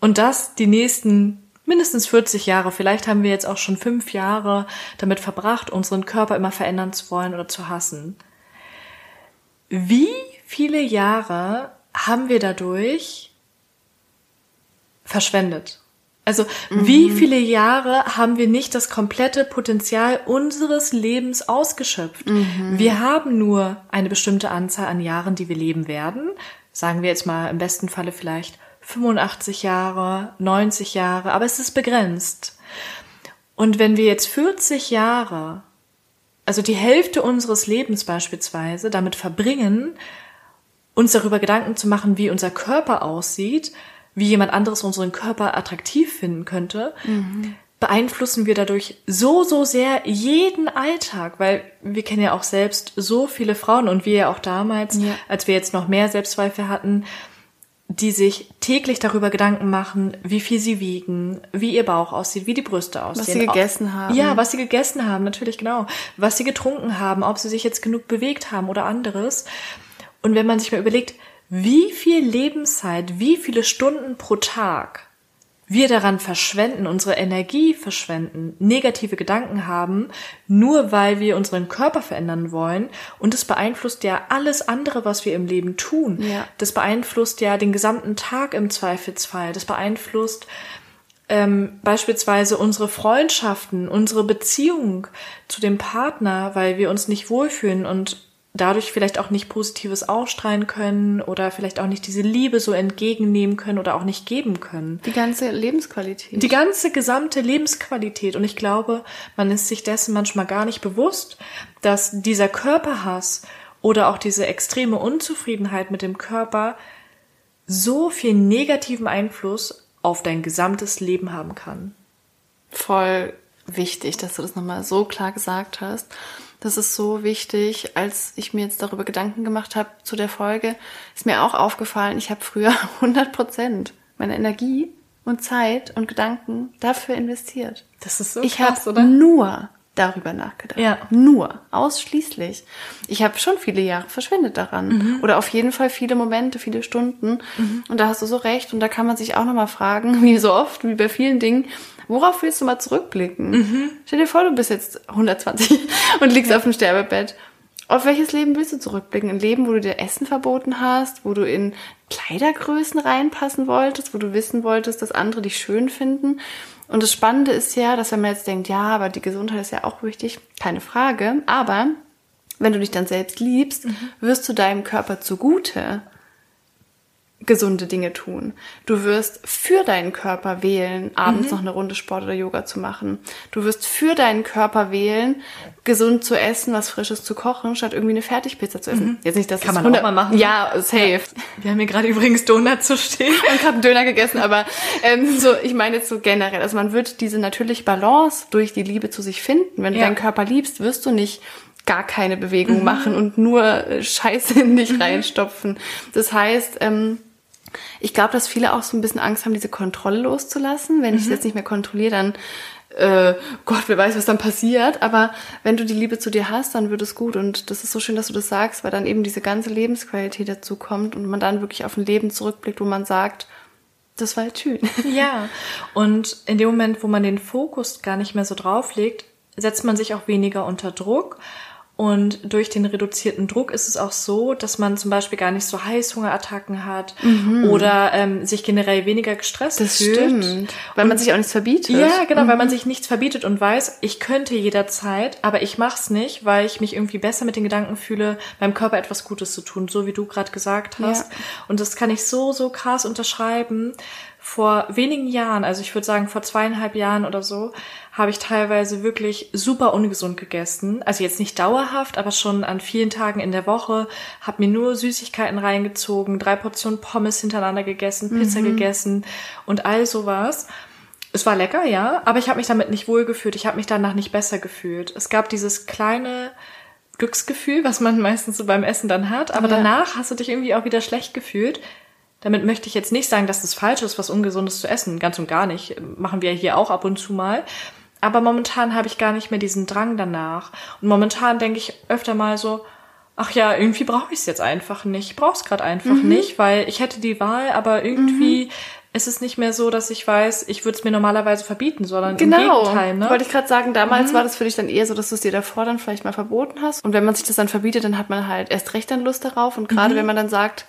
Und das die nächsten mindestens 40 Jahre, vielleicht haben wir jetzt auch schon fünf Jahre damit verbracht, unseren Körper immer verändern zu wollen oder zu hassen. Wie viele Jahre haben wir dadurch verschwendet? Also mhm. wie viele Jahre haben wir nicht das komplette Potenzial unseres Lebens ausgeschöpft? Mhm. Wir haben nur eine bestimmte Anzahl an Jahren, die wir leben werden. Sagen wir jetzt mal im besten Falle vielleicht 85 Jahre, 90 Jahre, aber es ist begrenzt. Und wenn wir jetzt 40 Jahre, also die Hälfte unseres Lebens beispielsweise, damit verbringen, uns darüber Gedanken zu machen, wie unser Körper aussieht, wie jemand anderes unseren Körper attraktiv finden könnte, mhm. beeinflussen wir dadurch so, so sehr jeden Alltag, weil wir kennen ja auch selbst so viele Frauen und wir ja auch damals, ja. als wir jetzt noch mehr Selbstzweifel hatten, die sich täglich darüber Gedanken machen, wie viel sie wiegen, wie ihr Bauch aussieht, wie die Brüste aussehen. Was sie gegessen haben. Ja, was sie gegessen haben, natürlich genau. Was sie getrunken haben, ob sie sich jetzt genug bewegt haben oder anderes. Und wenn man sich mal überlegt, wie viel Lebenszeit, wie viele Stunden pro Tag wir daran verschwenden, unsere Energie verschwenden, negative Gedanken haben, nur weil wir unseren Körper verändern wollen. Und das beeinflusst ja alles andere, was wir im Leben tun. Ja. Das beeinflusst ja den gesamten Tag im Zweifelsfall. Das beeinflusst ähm, beispielsweise unsere Freundschaften, unsere Beziehung zu dem Partner, weil wir uns nicht wohlfühlen und dadurch vielleicht auch nicht Positives ausstrahlen können oder vielleicht auch nicht diese Liebe so entgegennehmen können oder auch nicht geben können. Die ganze Lebensqualität. Die ganze gesamte Lebensqualität. Und ich glaube, man ist sich dessen manchmal gar nicht bewusst, dass dieser Körperhass oder auch diese extreme Unzufriedenheit mit dem Körper so viel negativen Einfluss auf dein gesamtes Leben haben kann. Voll wichtig, dass du das nochmal so klar gesagt hast. Das ist so wichtig. Als ich mir jetzt darüber Gedanken gemacht habe zu der Folge, ist mir auch aufgefallen, ich habe früher [LAUGHS] 100 Prozent meiner Energie und Zeit und Gedanken dafür investiert. Das ist so ich krass, oder? nur darüber nachgedacht. Ja. Nur, ausschließlich. Ich habe schon viele Jahre verschwendet daran. Mhm. Oder auf jeden Fall viele Momente, viele Stunden. Mhm. Und da hast du so recht. Und da kann man sich auch nochmal fragen, [LAUGHS] wie so oft, wie bei vielen Dingen, worauf willst du mal zurückblicken? Mhm. Stell dir vor, du bist jetzt 120 [LAUGHS] und liegst ja. auf dem Sterbebett. Auf welches Leben willst du zurückblicken? Ein Leben, wo du dir Essen verboten hast, wo du in Kleidergrößen reinpassen wolltest, wo du wissen wolltest, dass andere dich schön finden. Und das Spannende ist ja, dass wenn man jetzt denkt, ja, aber die Gesundheit ist ja auch wichtig, keine Frage. Aber wenn du dich dann selbst liebst, mhm. wirst du deinem Körper zugute gesunde Dinge tun. Du wirst für deinen Körper wählen, abends mhm. noch eine Runde Sport oder Yoga zu machen. Du wirst für deinen Körper wählen, gesund zu essen, was Frisches zu kochen, statt irgendwie eine Fertigpizza zu essen. Mhm. Jetzt nicht, das kann man 100, auch mal machen. Ja, safe. Ja. Wir haben hier gerade übrigens Donuts zu stehen [LAUGHS] und gerade einen Döner gegessen, aber ähm, so, ich meine jetzt so generell, also man wird diese natürliche Balance durch die Liebe zu sich finden. Wenn du ja. deinen Körper liebst, wirst du nicht gar keine Bewegung mhm. machen und nur äh, Scheiße in dich mhm. reinstopfen. Das heißt, ähm, ich glaube, dass viele auch so ein bisschen Angst haben, diese Kontrolle loszulassen. Wenn mhm. ich jetzt nicht mehr kontrolliere, dann äh, Gott, wer weiß, was dann passiert. Aber wenn du die Liebe zu dir hast, dann wird es gut. Und das ist so schön, dass du das sagst, weil dann eben diese ganze Lebensqualität dazu kommt und man dann wirklich auf ein Leben zurückblickt, wo man sagt, das war jetzt schön. [LAUGHS] Ja, und in dem Moment, wo man den Fokus gar nicht mehr so drauf legt, setzt man sich auch weniger unter Druck und durch den reduzierten Druck ist es auch so, dass man zum Beispiel gar nicht so Heißhungerattacken hat mhm. oder ähm, sich generell weniger gestresst das fühlt. Stimmt. Weil und, man sich auch nichts verbietet. Ja, genau, mhm. weil man sich nichts verbietet und weiß, ich könnte jederzeit, aber ich mach's nicht, weil ich mich irgendwie besser mit den Gedanken fühle, meinem Körper etwas Gutes zu tun, so wie du gerade gesagt hast. Ja. Und das kann ich so, so krass unterschreiben vor wenigen Jahren, also ich würde sagen vor zweieinhalb Jahren oder so, habe ich teilweise wirklich super ungesund gegessen. Also jetzt nicht dauerhaft, aber schon an vielen Tagen in der Woche. Habe mir nur Süßigkeiten reingezogen, drei Portionen Pommes hintereinander gegessen, Pizza mhm. gegessen und all sowas. Es war lecker, ja, aber ich habe mich damit nicht wohl gefühlt. Ich habe mich danach nicht besser gefühlt. Es gab dieses kleine Glücksgefühl, was man meistens so beim Essen dann hat, aber ja. danach hast du dich irgendwie auch wieder schlecht gefühlt. Damit möchte ich jetzt nicht sagen, dass es falsch ist, was Ungesundes zu essen. Ganz und gar nicht. Machen wir hier auch ab und zu mal. Aber momentan habe ich gar nicht mehr diesen Drang danach. Und momentan denke ich öfter mal so, ach ja, irgendwie brauche ich es jetzt einfach nicht. Ich brauche es gerade einfach mhm. nicht, weil ich hätte die Wahl, aber irgendwie mhm. ist es nicht mehr so, dass ich weiß, ich würde es mir normalerweise verbieten, sondern genau. im Gegenteil. Ne? Wollte ich gerade sagen, damals mhm. war das für dich dann eher so, dass du es dir davor dann vielleicht mal verboten hast. Und wenn man sich das dann verbietet, dann hat man halt erst recht dann Lust darauf. Und gerade mhm. wenn man dann sagt,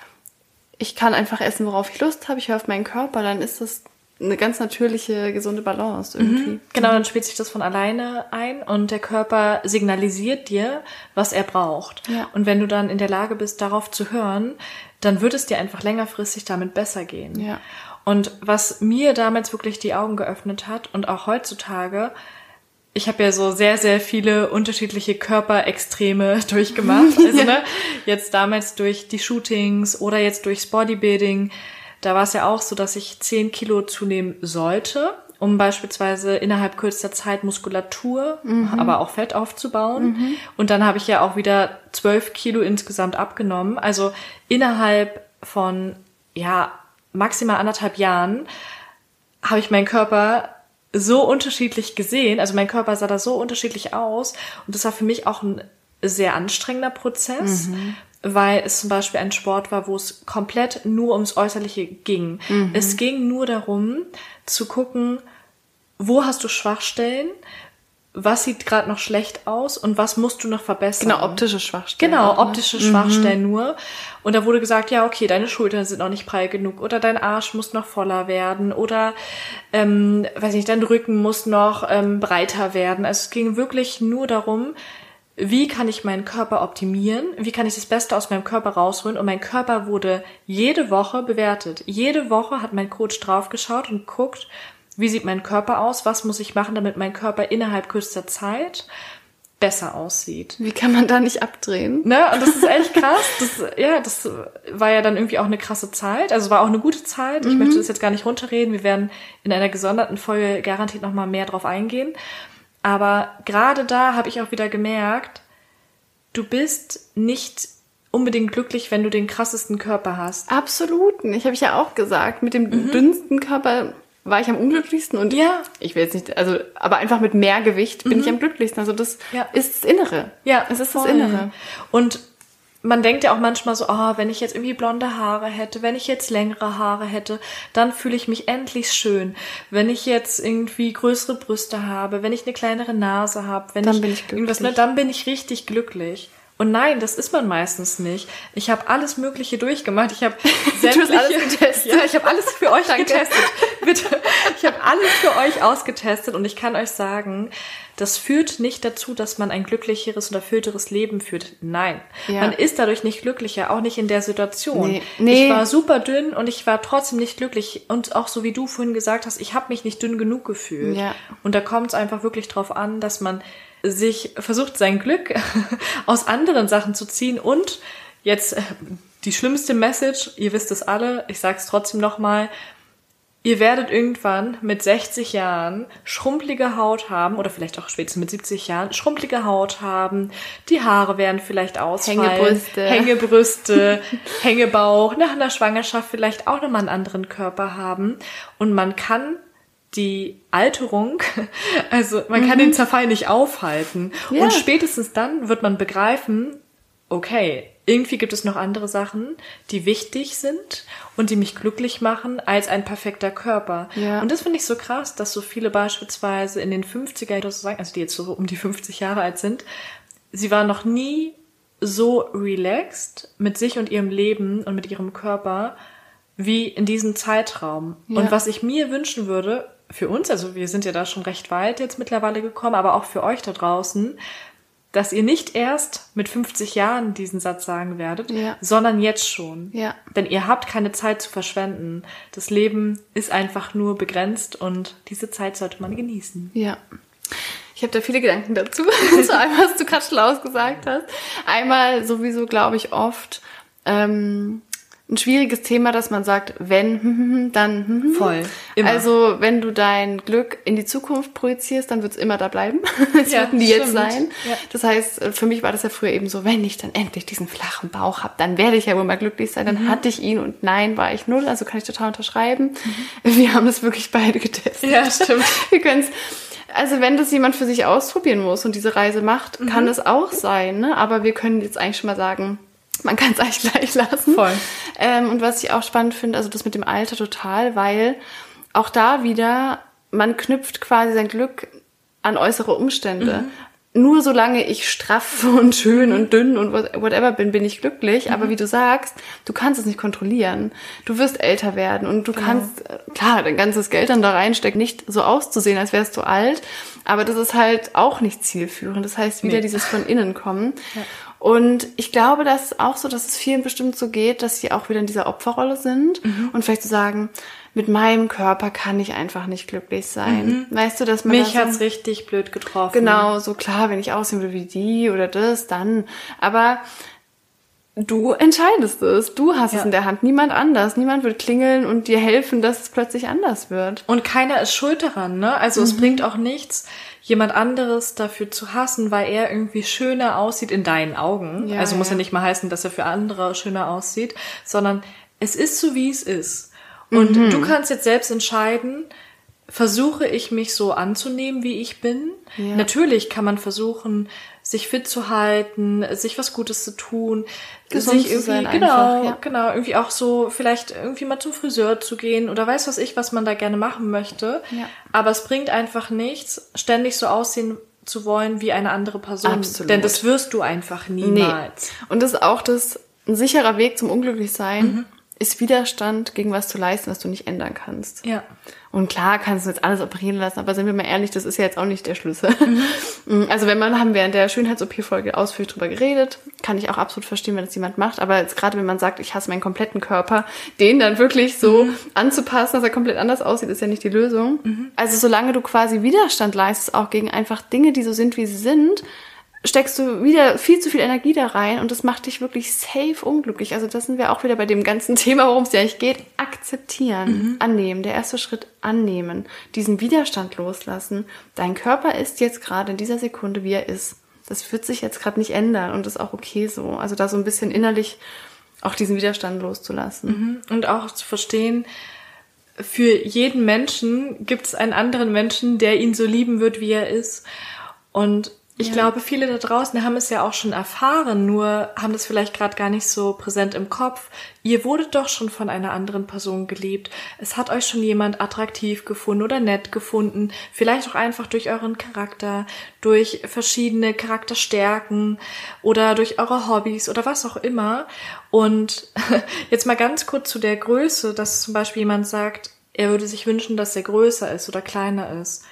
ich kann einfach essen, worauf ich Lust habe, ich höre auf meinen Körper, dann ist das eine ganz natürliche, gesunde Balance irgendwie. Mhm. Genau, dann spielt sich das von alleine ein und der Körper signalisiert dir, was er braucht. Ja. Und wenn du dann in der Lage bist, darauf zu hören, dann wird es dir einfach längerfristig damit besser gehen. Ja. Und was mir damals wirklich die Augen geöffnet hat und auch heutzutage, ich habe ja so sehr, sehr viele unterschiedliche Körperextreme [LAUGHS] durchgemacht. [LAUGHS] Also ne, jetzt damals durch die Shootings oder jetzt durchs Bodybuilding. Da war es ja auch so, dass ich 10 Kilo zunehmen sollte, um beispielsweise innerhalb kürzester Zeit Muskulatur, mhm. aber auch Fett aufzubauen. Mhm. Und dann habe ich ja auch wieder 12 Kilo insgesamt abgenommen. Also innerhalb von, ja, maximal anderthalb Jahren habe ich meinen Körper so unterschiedlich gesehen. Also mein Körper sah da so unterschiedlich aus. Und das war für mich auch ein sehr anstrengender Prozess, mhm. Weil es zum Beispiel ein Sport war, wo es komplett nur ums Äußerliche ging. Mhm. Es ging nur darum, zu gucken, wo hast du Schwachstellen, was sieht gerade noch schlecht aus und was musst du noch verbessern. Genau, optische Schwachstellen. Genau, optische ne? Schwachstellen mhm. nur. Und da wurde gesagt, ja, okay, deine Schultern sind noch nicht prall genug oder dein Arsch muss noch voller werden oder, ähm, weiß nicht, dein Rücken muss noch ähm, breiter werden. Also es ging wirklich nur darum, wie kann ich meinen Körper optimieren? Wie kann ich das Beste aus meinem Körper rausholen? Und mein Körper wurde jede Woche bewertet. Jede Woche hat mein Coach draufgeschaut und guckt, wie sieht mein Körper aus? Was muss ich machen, damit mein Körper innerhalb kürzester Zeit besser aussieht? Wie kann man da nicht abdrehen? Ne? Und das ist echt krass. Das, ja, das war ja dann irgendwie auch eine krasse Zeit. Also war auch eine gute Zeit. Ich mhm. möchte das jetzt gar nicht runterreden. Wir werden in einer gesonderten Folge garantiert nochmal mehr drauf eingehen. Aber gerade da habe ich auch wieder gemerkt, du bist nicht unbedingt glücklich, wenn du den krassesten Körper hast. Absolut. Ich habe ich ja auch gesagt, mit dem mhm. dünnsten Körper war ich am unglücklichsten und ja. ich will jetzt nicht, also, aber einfach mit mehr Gewicht bin mhm. ich am glücklichsten. Also das ja. ist das Innere. Ja, es ist voll. das Innere. Und man denkt ja auch manchmal so, oh, wenn ich jetzt irgendwie blonde Haare hätte, wenn ich jetzt längere Haare hätte, dann fühle ich mich endlich schön. Wenn ich jetzt irgendwie größere Brüste habe, wenn ich eine kleinere Nase habe, wenn dann ich bin ich irgendwas, ne, dann bin ich richtig glücklich. Und nein, das ist man meistens nicht. Ich habe alles Mögliche durchgemacht. Ich habe [LAUGHS] sämtliche, alles getestet. Ja, ich habe alles für euch [LAUGHS] getestet. Bitte. Ich habe alles für euch ausgetestet und ich kann euch sagen, das führt nicht dazu, dass man ein glücklicheres und erfüllteres Leben führt. Nein. Ja. Man ist dadurch nicht glücklicher, auch nicht in der Situation. Nee. Nee. Ich war super dünn und ich war trotzdem nicht glücklich. Und auch so wie du vorhin gesagt hast, ich habe mich nicht dünn genug gefühlt. Ja. Und da kommt es einfach wirklich drauf an, dass man sich versucht, sein Glück [LAUGHS] aus anderen Sachen zu ziehen und jetzt äh, die schlimmste Message, ihr wisst es alle, ich sag's trotzdem nochmal, ihr werdet irgendwann mit 60 Jahren schrumpelige Haut haben oder vielleicht auch spätestens mit 70 Jahren schrumpelige Haut haben, die Haare werden vielleicht ausfallen, Hängebrüste. Hängebrüste, [LAUGHS] Hängebauch, nach einer Schwangerschaft vielleicht auch nochmal einen anderen Körper haben. Und man kann die Alterung, [LAUGHS] also man kann den Zerfall nicht aufhalten. Mhm. Ja. Und spätestens dann wird man begreifen, okay, irgendwie gibt es noch andere Sachen, die wichtig sind und die mich glücklich machen als ein perfekter Körper. Ja. Und das finde ich so krass, dass so viele beispielsweise in den 50er Jahren, sagen, also die jetzt so um die 50 Jahre alt sind, sie waren noch nie so relaxed mit sich und ihrem Leben und mit ihrem Körper wie in diesem Zeitraum. Ja. Und was ich mir wünschen würde, für uns, also wir sind ja da schon recht weit jetzt mittlerweile gekommen, aber auch für euch da draußen, dass ihr nicht erst mit 50 Jahren diesen Satz sagen werdet, Ja. sondern jetzt schon. Ja. Denn ihr habt keine Zeit zu verschwenden. Das Leben ist einfach nur begrenzt und diese Zeit sollte man genießen. Ja. Ich habe da viele Gedanken dazu, [LAUGHS] zu allem, was du gerade schlau gesagt hast. Einmal sowieso, glaube ich, oft ähm, ein schwieriges Thema, dass man sagt, wenn, hm, hm, hm, dann. Voll. Immer. Also wenn du dein Glück in die Zukunft projizierst, dann wird es immer da bleiben. [LAUGHS] es Ja, wird nie jetzt sein. Ja. Das heißt, äh, für mich war das ja früher eben so, wenn ich dann endlich diesen flachen Bauch habe, dann werde ich ja wohl mal glücklich sein. Mhm. Dann hatte ich ihn und nein, war ich null. Also kann ich total unterschreiben. [LAUGHS] Wir haben das wirklich beide getestet. Mhm. Ja, stimmt. [LAUGHS] Wir können's. Also wenn das jemand für sich ausprobieren muss und diese Reise macht, Mhm. kann es auch sein. Ne? Aber wir können jetzt eigentlich schon mal sagen, man kann es eigentlich gleich lassen. Voll. Ähm, und was ich auch spannend finde, also das mit dem Alter total, weil auch da wieder, man knüpft quasi sein Glück an äußere Umstände. Nur solange ich straff und schön und dünn und what- whatever bin, bin ich glücklich. Aber wie du sagst, du kannst es nicht kontrollieren. Du wirst älter werden und du kannst, äh, klar, dein ganzes Geld dann da reinstecken, nicht so auszusehen, als wärst du alt. Aber das ist halt auch nicht zielführend. Das heißt, wieder Nee. dieses von innen kommen. Und ich glaube, das ist auch so, dass es vielen bestimmt so geht, dass sie auch wieder in dieser Opferrolle sind Mhm. und vielleicht zu so sagen, mit meinem Körper kann ich einfach nicht glücklich sein. Weißt du, dass man Mhm. Mich da so, hat's richtig blöd getroffen. genau so klar, wenn ich aussehen würde wie die oder das, dann. Aber du entscheidest es. Du hast es Ja. in der Hand. Niemand anders. Niemand wird klingeln und dir helfen, dass es plötzlich anders wird. Und keiner ist schuld daran, ne? Also Mhm. es bringt auch nichts, jemand anderes dafür zu hassen, weil er irgendwie schöner aussieht in deinen Augen. Ja, also muss ja ja. nicht mal heißen, dass er für andere schöner aussieht, sondern es ist so, wie es ist. Und Mhm. du kannst jetzt selbst entscheiden, versuche ich mich so anzunehmen, wie ich bin. Ja. Natürlich kann man versuchen, sich fit zu halten, sich was Gutes zu tun, Gesund zu sein genau, einfach, ja. genau, irgendwie auch so vielleicht irgendwie mal zum Friseur zu gehen oder weiß was ich, was man da gerne machen möchte. Ja. Aber es bringt einfach nichts, ständig so aussehen zu wollen wie eine andere Person. Absolut. Denn das wirst du einfach niemals. Und das ist auch das, ein sicherer Weg zum Unglücklichsein Mhm. ist Widerstand gegen was zu leisten, was du nicht ändern kannst. Ja. Und klar kannst du jetzt alles operieren lassen, aber sind wir mal ehrlich, das ist ja jetzt auch nicht der Schlüssel. Mhm. [LAUGHS] Also wenn man, haben wir in der Schönheits-OP-Folge ausführlich drüber geredet, kann ich auch absolut verstehen, wenn das jemand macht, aber jetzt gerade wenn man sagt, ich hasse meinen kompletten Körper, den dann wirklich so Mhm. anzupassen, dass er komplett anders aussieht, ist ja nicht die Lösung. Also solange du quasi Widerstand leistest, auch gegen einfach Dinge, die so sind, wie sie sind, steckst du wieder viel zu viel Energie da rein und das macht dich wirklich safe unglücklich. Also das sind wir auch wieder bei dem ganzen [LAUGHS] Thema, worum es ja eigentlich geht. Akzeptieren, annehmen. Der erste Schritt annehmen. Diesen Widerstand loslassen. Dein Körper ist jetzt gerade in dieser Sekunde, wie er ist. Das wird sich jetzt gerade nicht ändern und ist auch okay so. Also da so ein bisschen innerlich auch diesen Widerstand loszulassen. Und auch zu verstehen, für jeden Menschen gibt es einen anderen Menschen, der ihn so lieben wird, wie er ist. Und Ich ja. glaube, viele da draußen haben es ja auch schon erfahren, nur haben das vielleicht gerade gar nicht so präsent im Kopf. Ihr wurdet doch schon von einer anderen Person geliebt. Es hat euch schon jemand attraktiv gefunden oder nett gefunden. Vielleicht auch einfach durch euren Charakter, durch verschiedene Charakterstärken oder durch eure Hobbys oder was auch immer. Und [LAUGHS] jetzt mal ganz kurz zu der Größe, dass zum Beispiel jemand sagt, er würde sich wünschen, dass er größer ist oder kleiner ist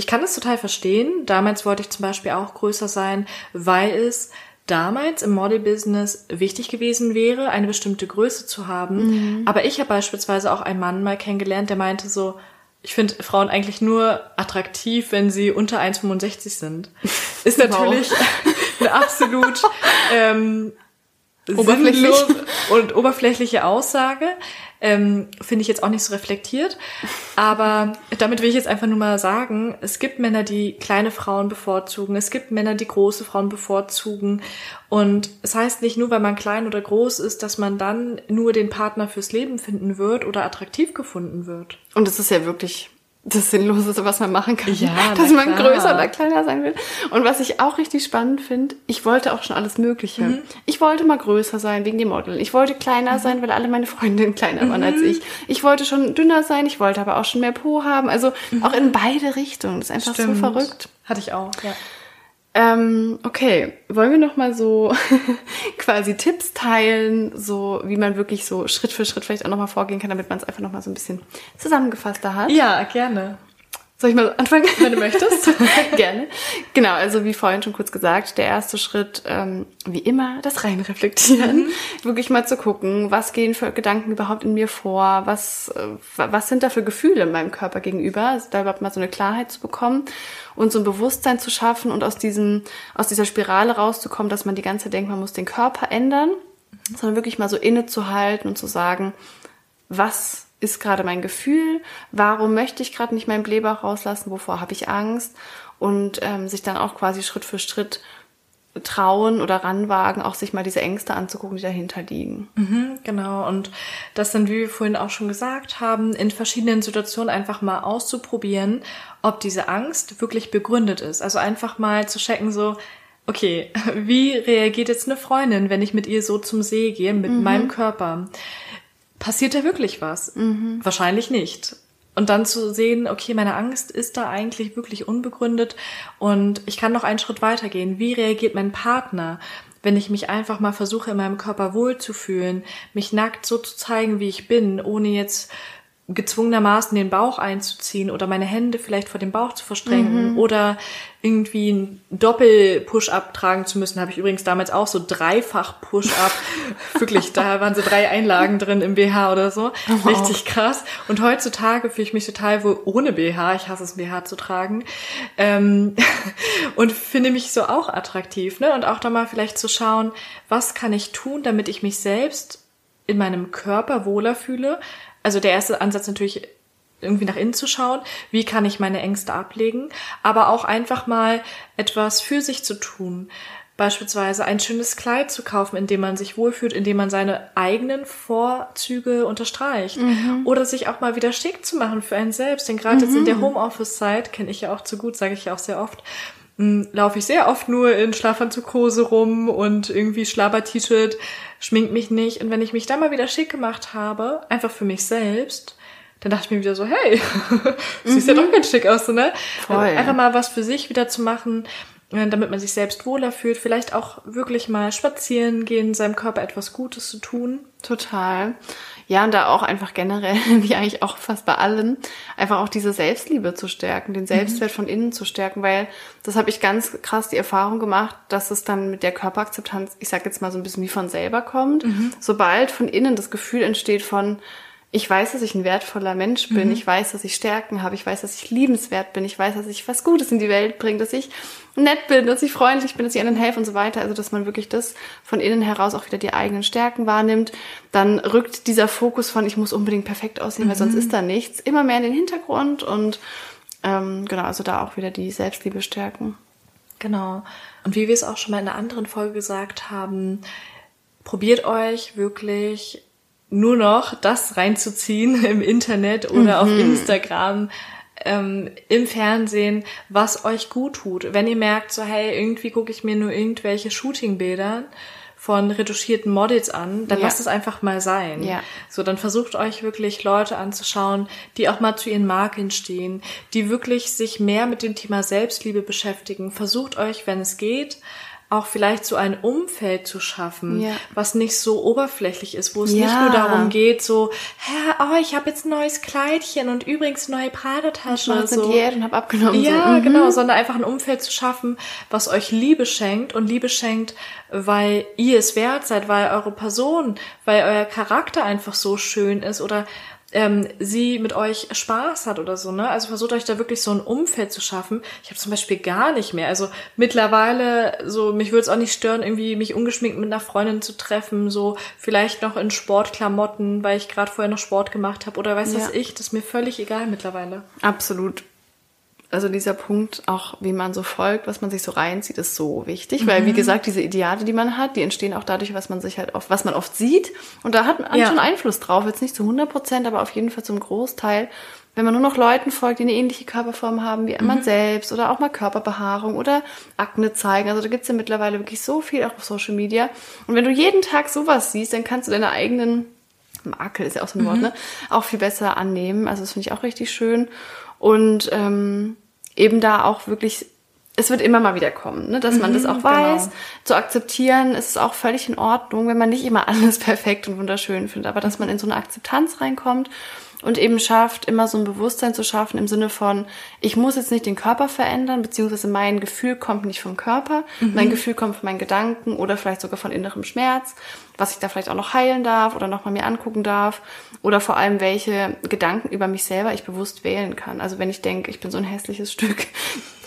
ich kann das total verstehen. Damals wollte ich zum Beispiel auch größer sein, weil es damals im Model-Business wichtig gewesen wäre, eine bestimmte Größe zu haben. Mhm. Aber ich habe beispielsweise auch einen Mann mal kennengelernt, der meinte so, ich finde Frauen eigentlich nur attraktiv, wenn sie unter 1,65 sind. [LAUGHS] Ist natürlich wow. [LAUGHS] eine absolut ähm, Oberflächlich. und oberflächliche Aussage. Ähm, Finde ich jetzt auch nicht so reflektiert. Aber damit will ich jetzt einfach nur mal sagen, es gibt Männer, die kleine Frauen bevorzugen. Es gibt Männer, die große Frauen bevorzugen. Und es heißt nicht nur, weil man klein oder groß ist, dass man dann nur den Partner fürs Leben finden wird oder attraktiv gefunden wird. Und es ist ja wirklich das Sinnloseste, was man machen kann. Ja, dass man klar. größer oder kleiner sein will. Und was ich auch richtig spannend finde, ich wollte auch schon alles Mögliche. Mhm. Ich wollte mal größer sein wegen dem Model. Ich wollte kleiner mhm. sein, weil alle meine Freundinnen [LAUGHS] kleiner waren als mhm. ich. Ich wollte schon dünner sein, ich wollte aber auch schon mehr Po haben. Also mhm. auch in beide Richtungen. Das ist einfach Stimmt. so verrückt. Hatte ich auch, ja. Ähm, okay, wollen wir noch mal so [LAUGHS] quasi Tipps teilen, so wie man wirklich so Schritt für Schritt vielleicht auch noch mal vorgehen kann, damit man es einfach noch mal so ein bisschen zusammengefasster hat? Ja, gerne. Soll ich mal anfangen? Wenn du möchtest. [LAUGHS] Gerne. Genau, also wie vorhin schon kurz gesagt, der erste Schritt, ähm, wie immer, das Reinreflektieren. Mhm. Wirklich mal zu gucken, was gehen für Gedanken überhaupt in mir vor, was, äh, was sind da für Gefühle in meinem Körper gegenüber, also da überhaupt mal so eine Klarheit zu bekommen und so ein Bewusstsein zu schaffen und aus diesem, aus dieser Spirale rauszukommen, dass man die ganze Zeit denkt, man muss den Körper ändern, mhm. sondern wirklich mal so innezuhalten und zu sagen, was ist gerade mein Gefühl? Warum möchte ich gerade nicht meinen Blähbauch rauslassen? Wovor habe ich Angst? Und ähm, sich dann auch quasi Schritt für Schritt trauen oder ranwagen, auch sich mal diese Ängste anzugucken, die dahinter liegen. Mhm, genau. Und das dann, wie wir vorhin auch schon gesagt haben, in verschiedenen Situationen einfach mal auszuprobieren, ob diese Angst wirklich begründet ist. Also einfach mal zu checken, so, okay, [LAUGHS] wie reagiert jetzt eine Freundin, wenn ich mit ihr so zum See gehe, mit mhm. meinem Körper? Passiert da wirklich was? Mhm. Wahrscheinlich nicht. Und dann zu sehen, okay, meine Angst ist da eigentlich wirklich unbegründet und ich kann noch einen Schritt weitergehen. Wie reagiert mein Partner, wenn ich mich einfach mal versuche, in meinem Körper wohlzufühlen, mich nackt so zu zeigen, wie ich bin, ohne jetzt gezwungenermaßen den Bauch einzuziehen oder meine Hände vielleicht vor dem Bauch zu verstrengen mhm. oder irgendwie ein Doppel-Push-Up tragen zu müssen, habe ich übrigens damals auch so dreifach Push-Up. [LAUGHS] Wirklich, da waren so drei Einlagen drin im BH oder so. Oh. Richtig krass. Und heutzutage fühle ich mich total wohl ohne BH. Ich hasse es, BH zu tragen. Ähm, [LAUGHS] und finde mich so auch attraktiv. Ne? Und auch da mal vielleicht zu schauen, was kann ich tun, damit ich mich selbst in meinem Körper wohler fühle, also der erste Ansatz natürlich irgendwie nach innen zu schauen, wie kann ich meine Ängste ablegen, aber auch einfach mal etwas für sich zu tun. Beispielsweise ein schönes Kleid zu kaufen, in dem man sich wohlfühlt, in dem man seine eigenen Vorzüge unterstreicht. Mhm. Oder sich auch mal wieder schick zu machen für einen selbst. Denn gerade mhm. jetzt in der mhm. Homeoffice-Zeit, kenne ich ja auch zu gut, sage ich ja auch sehr oft, laufe ich sehr oft nur in Schlafanzughose rum und irgendwie Schlabber-T-Shirt, schmink mich nicht. Und wenn ich mich dann mal wieder schick gemacht habe, einfach für mich selbst, dann dachte ich mir wieder so, hey, [LAUGHS] siehst mhm. ja doch ganz schick aus, so, ne? Voll. Einfach mal was für sich wieder zu machen, äh, damit man sich selbst wohler fühlt, vielleicht auch wirklich mal spazieren gehen, seinem Körper etwas Gutes zu tun. Total. Ja, und da auch einfach generell, [LAUGHS] wie eigentlich auch fast bei allen, einfach auch diese Selbstliebe zu stärken, den Selbstwert mhm. von innen zu stärken, weil das habe ich ganz krass die Erfahrung gemacht, dass es dann mit der Körperakzeptanz, ich sag jetzt mal so ein bisschen wie von selber kommt. Mhm. Sobald von innen das Gefühl entsteht von, ich weiß, dass ich ein wertvoller Mensch bin. Mhm. Ich weiß, dass ich Stärken habe. Ich weiß, dass ich liebenswert bin. Ich weiß, dass ich was Gutes in die Welt bringe, dass ich nett bin, dass ich freundlich bin, dass ich anderen helfe und so weiter. Also, dass man wirklich das von innen heraus auch wieder die eigenen Stärken wahrnimmt. Dann rückt dieser Fokus von, ich muss unbedingt perfekt aussehen, mhm. weil sonst mhm. ist da nichts, immer mehr in den Hintergrund und ähm, genau, also da auch wieder die Selbstliebe stärken. Genau. Und wie wir es auch schon mal in einer anderen Folge gesagt haben, probiert euch wirklich nur noch das reinzuziehen [LAUGHS] im Internet oder mhm. auf Instagram, ähm, im Fernsehen, was euch gut tut. Wenn ihr merkt, so hey, irgendwie gucke ich mir nur irgendwelche Shootingbilder von retuschierten Models an, dann Ja. lasst es einfach mal sein. Ja. So, dann versucht euch wirklich Leute anzuschauen, die auch mal zu ihren Marken stehen, die wirklich sich mehr mit dem Thema Selbstliebe beschäftigen. Versucht euch, wenn es geht, auch vielleicht so ein Umfeld zu schaffen, Ja. was nicht so oberflächlich ist, wo es Ja. nicht nur darum geht, so, hä, oh, ich habe jetzt ein neues Kleidchen und übrigens neue Pradetasche. Ich so. Diät und habe abgenommen. Ja, so. mhm. genau, sondern einfach ein Umfeld zu schaffen, was euch Liebe schenkt und Liebe schenkt, weil ihr es wert seid, weil eure Person, weil euer Charakter einfach so schön ist oder ähm, sie mit euch Spaß hat oder so, ne? Also versucht euch da wirklich so ein Umfeld zu schaffen. Ich habe zum Beispiel gar nicht mehr. Also mittlerweile, so, mich würde es auch nicht stören, irgendwie mich ungeschminkt mit einer Freundin zu treffen, so vielleicht noch in Sportklamotten, weil ich gerade vorher noch Sport gemacht habe oder weiß Ja. was ich, das ist mir völlig egal mittlerweile. Absolut. Also dieser Punkt, auch wie man so folgt, was man sich so reinzieht, ist so wichtig, weil wie gesagt, diese Ideale, die man hat, die entstehen auch dadurch, was man sich halt oft, was man oft sieht. Und da hat man Ja. schon Einfluss drauf. Jetzt nicht zu 100 Prozent, aber auf jeden Fall zum Großteil. Wenn man nur noch Leuten folgt, die eine ähnliche Körperform haben wie man selbst oder auch mal Körperbehaarung oder Akne zeigen. Also da gibt's ja mittlerweile wirklich so viel auch auf Social Media. Und wenn du jeden Tag sowas siehst, dann kannst du deine eigenen Makel ist ja auch so ein Wort, ne? Auch viel besser annehmen. Also das finde ich auch richtig schön. Und ähm, eben da auch wirklich, es wird immer mal wieder kommen, ne? dass man das auch weiß. genau. Zu akzeptieren ist auch völlig in Ordnung, wenn man nicht immer [LAUGHS] alles perfekt und wunderschön findet, aber dass man in so eine Akzeptanz reinkommt und eben schafft, immer so ein Bewusstsein zu schaffen im Sinne von, ich muss jetzt nicht den Körper verändern, beziehungsweise mein Gefühl kommt nicht vom Körper, mein Gefühl kommt von meinen Gedanken oder vielleicht sogar von innerem Schmerz, was ich da vielleicht auch noch heilen darf oder noch mal mir angucken darf oder vor allem welche Gedanken über mich selber ich bewusst wählen kann. Also wenn ich denke, ich bin so ein hässliches Stück,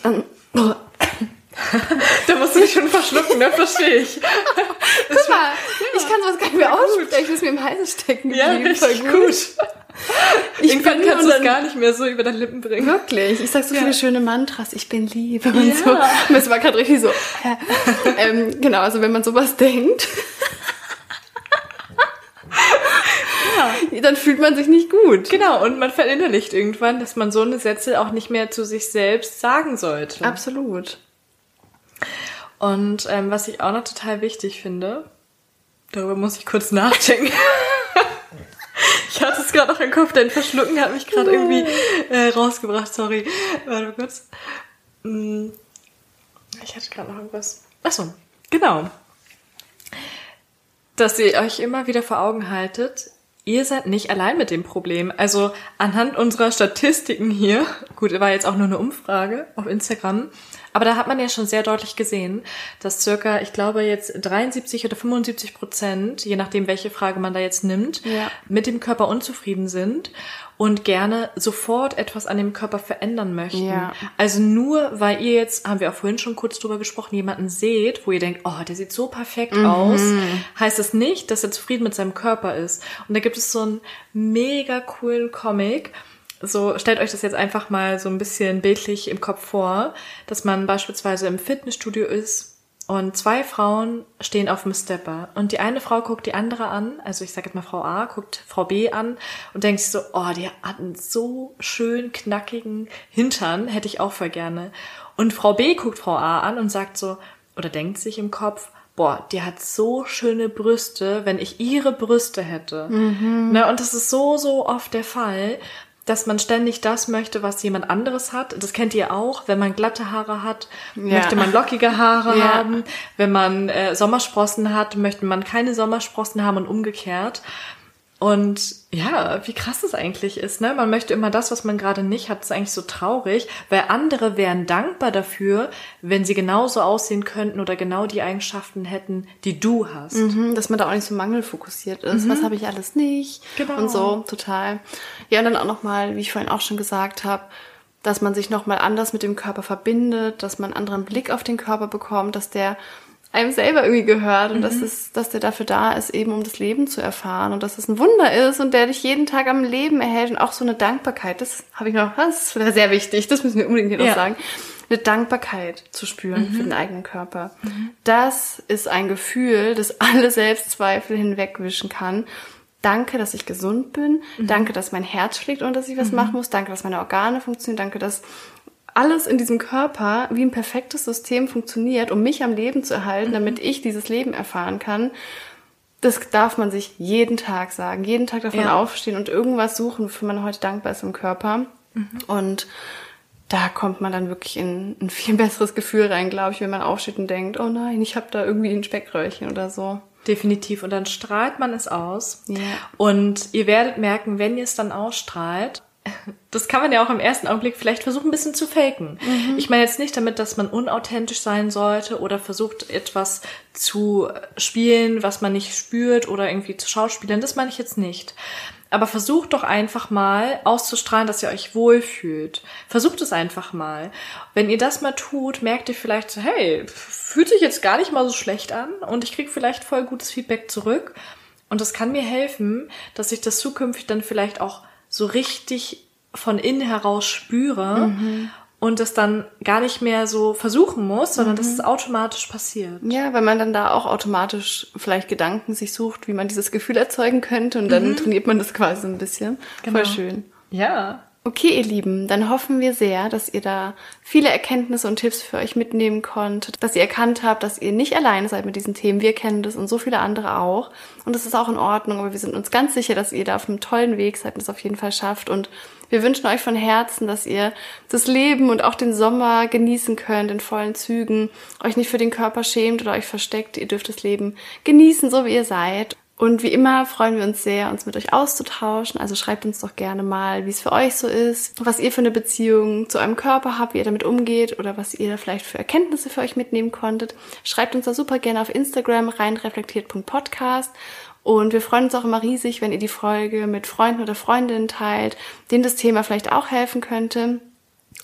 dann [LAUGHS] Da musst du dich schon verschlucken, ne? Verstehe ich. [LAUGHS] Guck mal, ich kann sowas gar nicht mehr aussprechen, das ist mir im Halse stecken Ja, geblieben. richtig Voll gut. [LAUGHS] Ich Irgendwann bin kannst du es gar nicht mehr so über deine Lippen bringen. Wirklich, ich sag so Ja. viele schöne Mantras, ich bin Liebe und Ja. so. Und es war gerade richtig so. Äh, ähm, genau, also wenn man sowas denkt, dann fühlt man sich nicht gut. Genau, und man verinnerlicht irgendwann, dass man so eine Sätze auch nicht mehr zu sich selbst sagen sollte. Absolut. Und ähm, was ich auch noch total wichtig finde, darüber muss ich kurz nachdenken. [LAUGHS] ich hatte es gerade noch im Kopf, dein Verschlucken hat mich gerade irgendwie äh, rausgebracht, sorry. Warte mal kurz. Hm, Ich hatte gerade noch irgendwas. Achso, genau. Dass ihr euch immer wieder vor Augen haltet, ihr seid nicht allein mit dem Problem. Also anhand unserer Statistiken hier, gut, war jetzt auch nur eine Umfrage auf Instagram, aber da hat man ja schon sehr deutlich gesehen, dass circa, ich glaube jetzt 73 oder 75 Prozent, je nachdem welche Frage man da jetzt nimmt, Ja. mit dem Körper unzufrieden sind und gerne sofort etwas an dem Körper verändern möchten. Ja. Also nur, weil ihr jetzt, haben wir auch vorhin schon kurz drüber gesprochen, jemanden seht, wo ihr denkt, oh, der sieht so perfekt aus, heißt es nicht, dass er zufrieden mit seinem Körper ist. Und da gibt es so einen mega coolen Comic. So, stellt euch das jetzt einfach mal so ein bisschen bildlich im Kopf vor, dass man beispielsweise im Fitnessstudio ist und zwei Frauen stehen auf dem Stepper und die eine Frau guckt die andere an, also ich sage jetzt mal Frau A, guckt Frau B an und denkt sich so, oh, die hat einen so schön knackigen Hintern, hätte ich auch voll gerne. Und Frau B guckt Frau A an und sagt so, oder denkt sich im Kopf, boah, die hat so schöne Brüste, wenn ich ihre Brüste hätte. Ne, und das ist so, so oft der Fall, dass man ständig das möchte, was jemand anderes hat. Das kennt ihr auch, wenn man glatte Haare hat, Ja. möchte man lockige Haare Ja. haben. Wenn man äh, Sommersprossen hat, möchte man keine Sommersprossen haben und umgekehrt. Und ja, wie krass es eigentlich ist, ne? Man möchte immer das, was man gerade nicht hat. Das ist eigentlich so traurig, weil andere wären dankbar dafür, wenn sie genauso aussehen könnten oder genau die Eigenschaften hätten, die du hast. Mhm, dass man da auch nicht so mangelfokussiert ist. Was habe ich alles nicht? Genau. Und so, total. Ja, und dann auch nochmal, wie ich vorhin auch schon gesagt habe, dass man sich nochmal anders mit dem Körper verbindet, dass man einen anderen Blick auf den Körper bekommt, dass der einem selber irgendwie gehört und dass, es, dass der dafür da ist, eben um das Leben zu erfahren und dass es ein Wunder ist und der dich jeden Tag am Leben erhält und auch so eine Dankbarkeit. Das habe ich noch, das ist sehr wichtig, das müssen wir unbedingt hier Ja. noch sagen. Eine Dankbarkeit zu spüren für den eigenen Körper. Das ist ein Gefühl, das alle Selbstzweifel hinwegwischen kann. danke, dass ich gesund bin, mhm. danke, dass mein Herz schlägt und dass ich was mhm. machen muss, danke, dass meine Organe funktionieren, danke, dass alles in diesem Körper wie ein perfektes System funktioniert, um mich am Leben zu erhalten, mhm. damit ich dieses Leben erfahren kann. Das darf man sich jeden Tag sagen, jeden Tag davon ja. aufstehen und irgendwas suchen, wofür man heute dankbar ist im Körper. Mhm. Und da kommt man dann wirklich in ein viel [LAUGHS] besseres Gefühl rein, glaube ich, wenn man aufsteht und denkt, oh nein, ich habe da irgendwie ein Speckröllchen oder so. Definitiv. Und dann strahlt man es aus. Ja. Und ihr werdet merken, wenn ihr es dann ausstrahlt, das kann man ja auch im ersten Augenblick vielleicht versuchen, ein bisschen zu faken. Mhm. Ich meine jetzt nicht damit, dass man unauthentisch sein sollte oder versucht, etwas zu spielen, was man nicht spürt oder irgendwie zu schauspielen. Das meine ich jetzt nicht. Aber versucht doch einfach mal auszustrahlen, dass ihr euch wohlfühlt. Versucht es einfach mal. Wenn ihr das mal tut, merkt ihr vielleicht so, hey, fühlt sich jetzt gar nicht mal so schlecht an und ich krieg vielleicht voll gutes Feedback zurück. Und das kann mir helfen, dass ich das zukünftig dann vielleicht auch so richtig von innen heraus spüre mhm. und es dann gar nicht mehr so versuchen muss, sondern mhm. dass es automatisch passiert. Ja, weil man dann da auch automatisch vielleicht Gedanken sich sucht, wie man dieses Gefühl erzeugen könnte und dann mhm. trainiert man das quasi so ein bisschen. Genau. Voll schön. Ja. Okay, ihr Lieben, dann hoffen wir sehr, dass ihr da viele Erkenntnisse und Tipps für euch mitnehmen konntet, dass ihr erkannt habt, dass ihr nicht alleine seid mit diesen Themen. Wir kennen das und so viele andere auch. Und das ist auch in Ordnung, aber wir sind uns ganz sicher, dass ihr da auf einem tollen Weg seid und es auf jeden Fall schafft. Und wir wünschen euch von Herzen, dass ihr das Leben und auch den Sommer genießen könnt in vollen Zügen, euch nicht für den Körper schämt oder euch versteckt. Ihr dürft das Leben genießen, so wie ihr seid. Und wie immer freuen wir uns sehr, uns mit euch auszutauschen. Also schreibt uns doch gerne mal, wie es für euch so ist, was ihr für eine Beziehung zu eurem Körper habt, wie ihr damit umgeht oder was ihr vielleicht für Erkenntnisse für euch mitnehmen konntet. Schreibt uns da super gerne auf Instagram reinreflektiert.podcast. Und wir freuen uns auch immer riesig, wenn ihr die Folge mit Freunden oder Freundinnen teilt, denen das Thema vielleicht auch helfen könnte.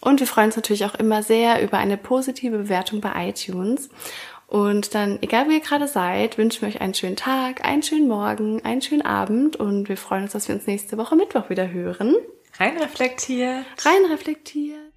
Und wir freuen uns natürlich auch immer sehr über eine positive Bewertung bei iTunes. Und dann, egal wie ihr gerade seid, wünschen wir euch einen schönen Tag, einen schönen Morgen, einen schönen Abend und wir freuen uns, dass wir uns nächste Woche Mittwoch wieder hören. Rein reflektiert. Rein reflektiert.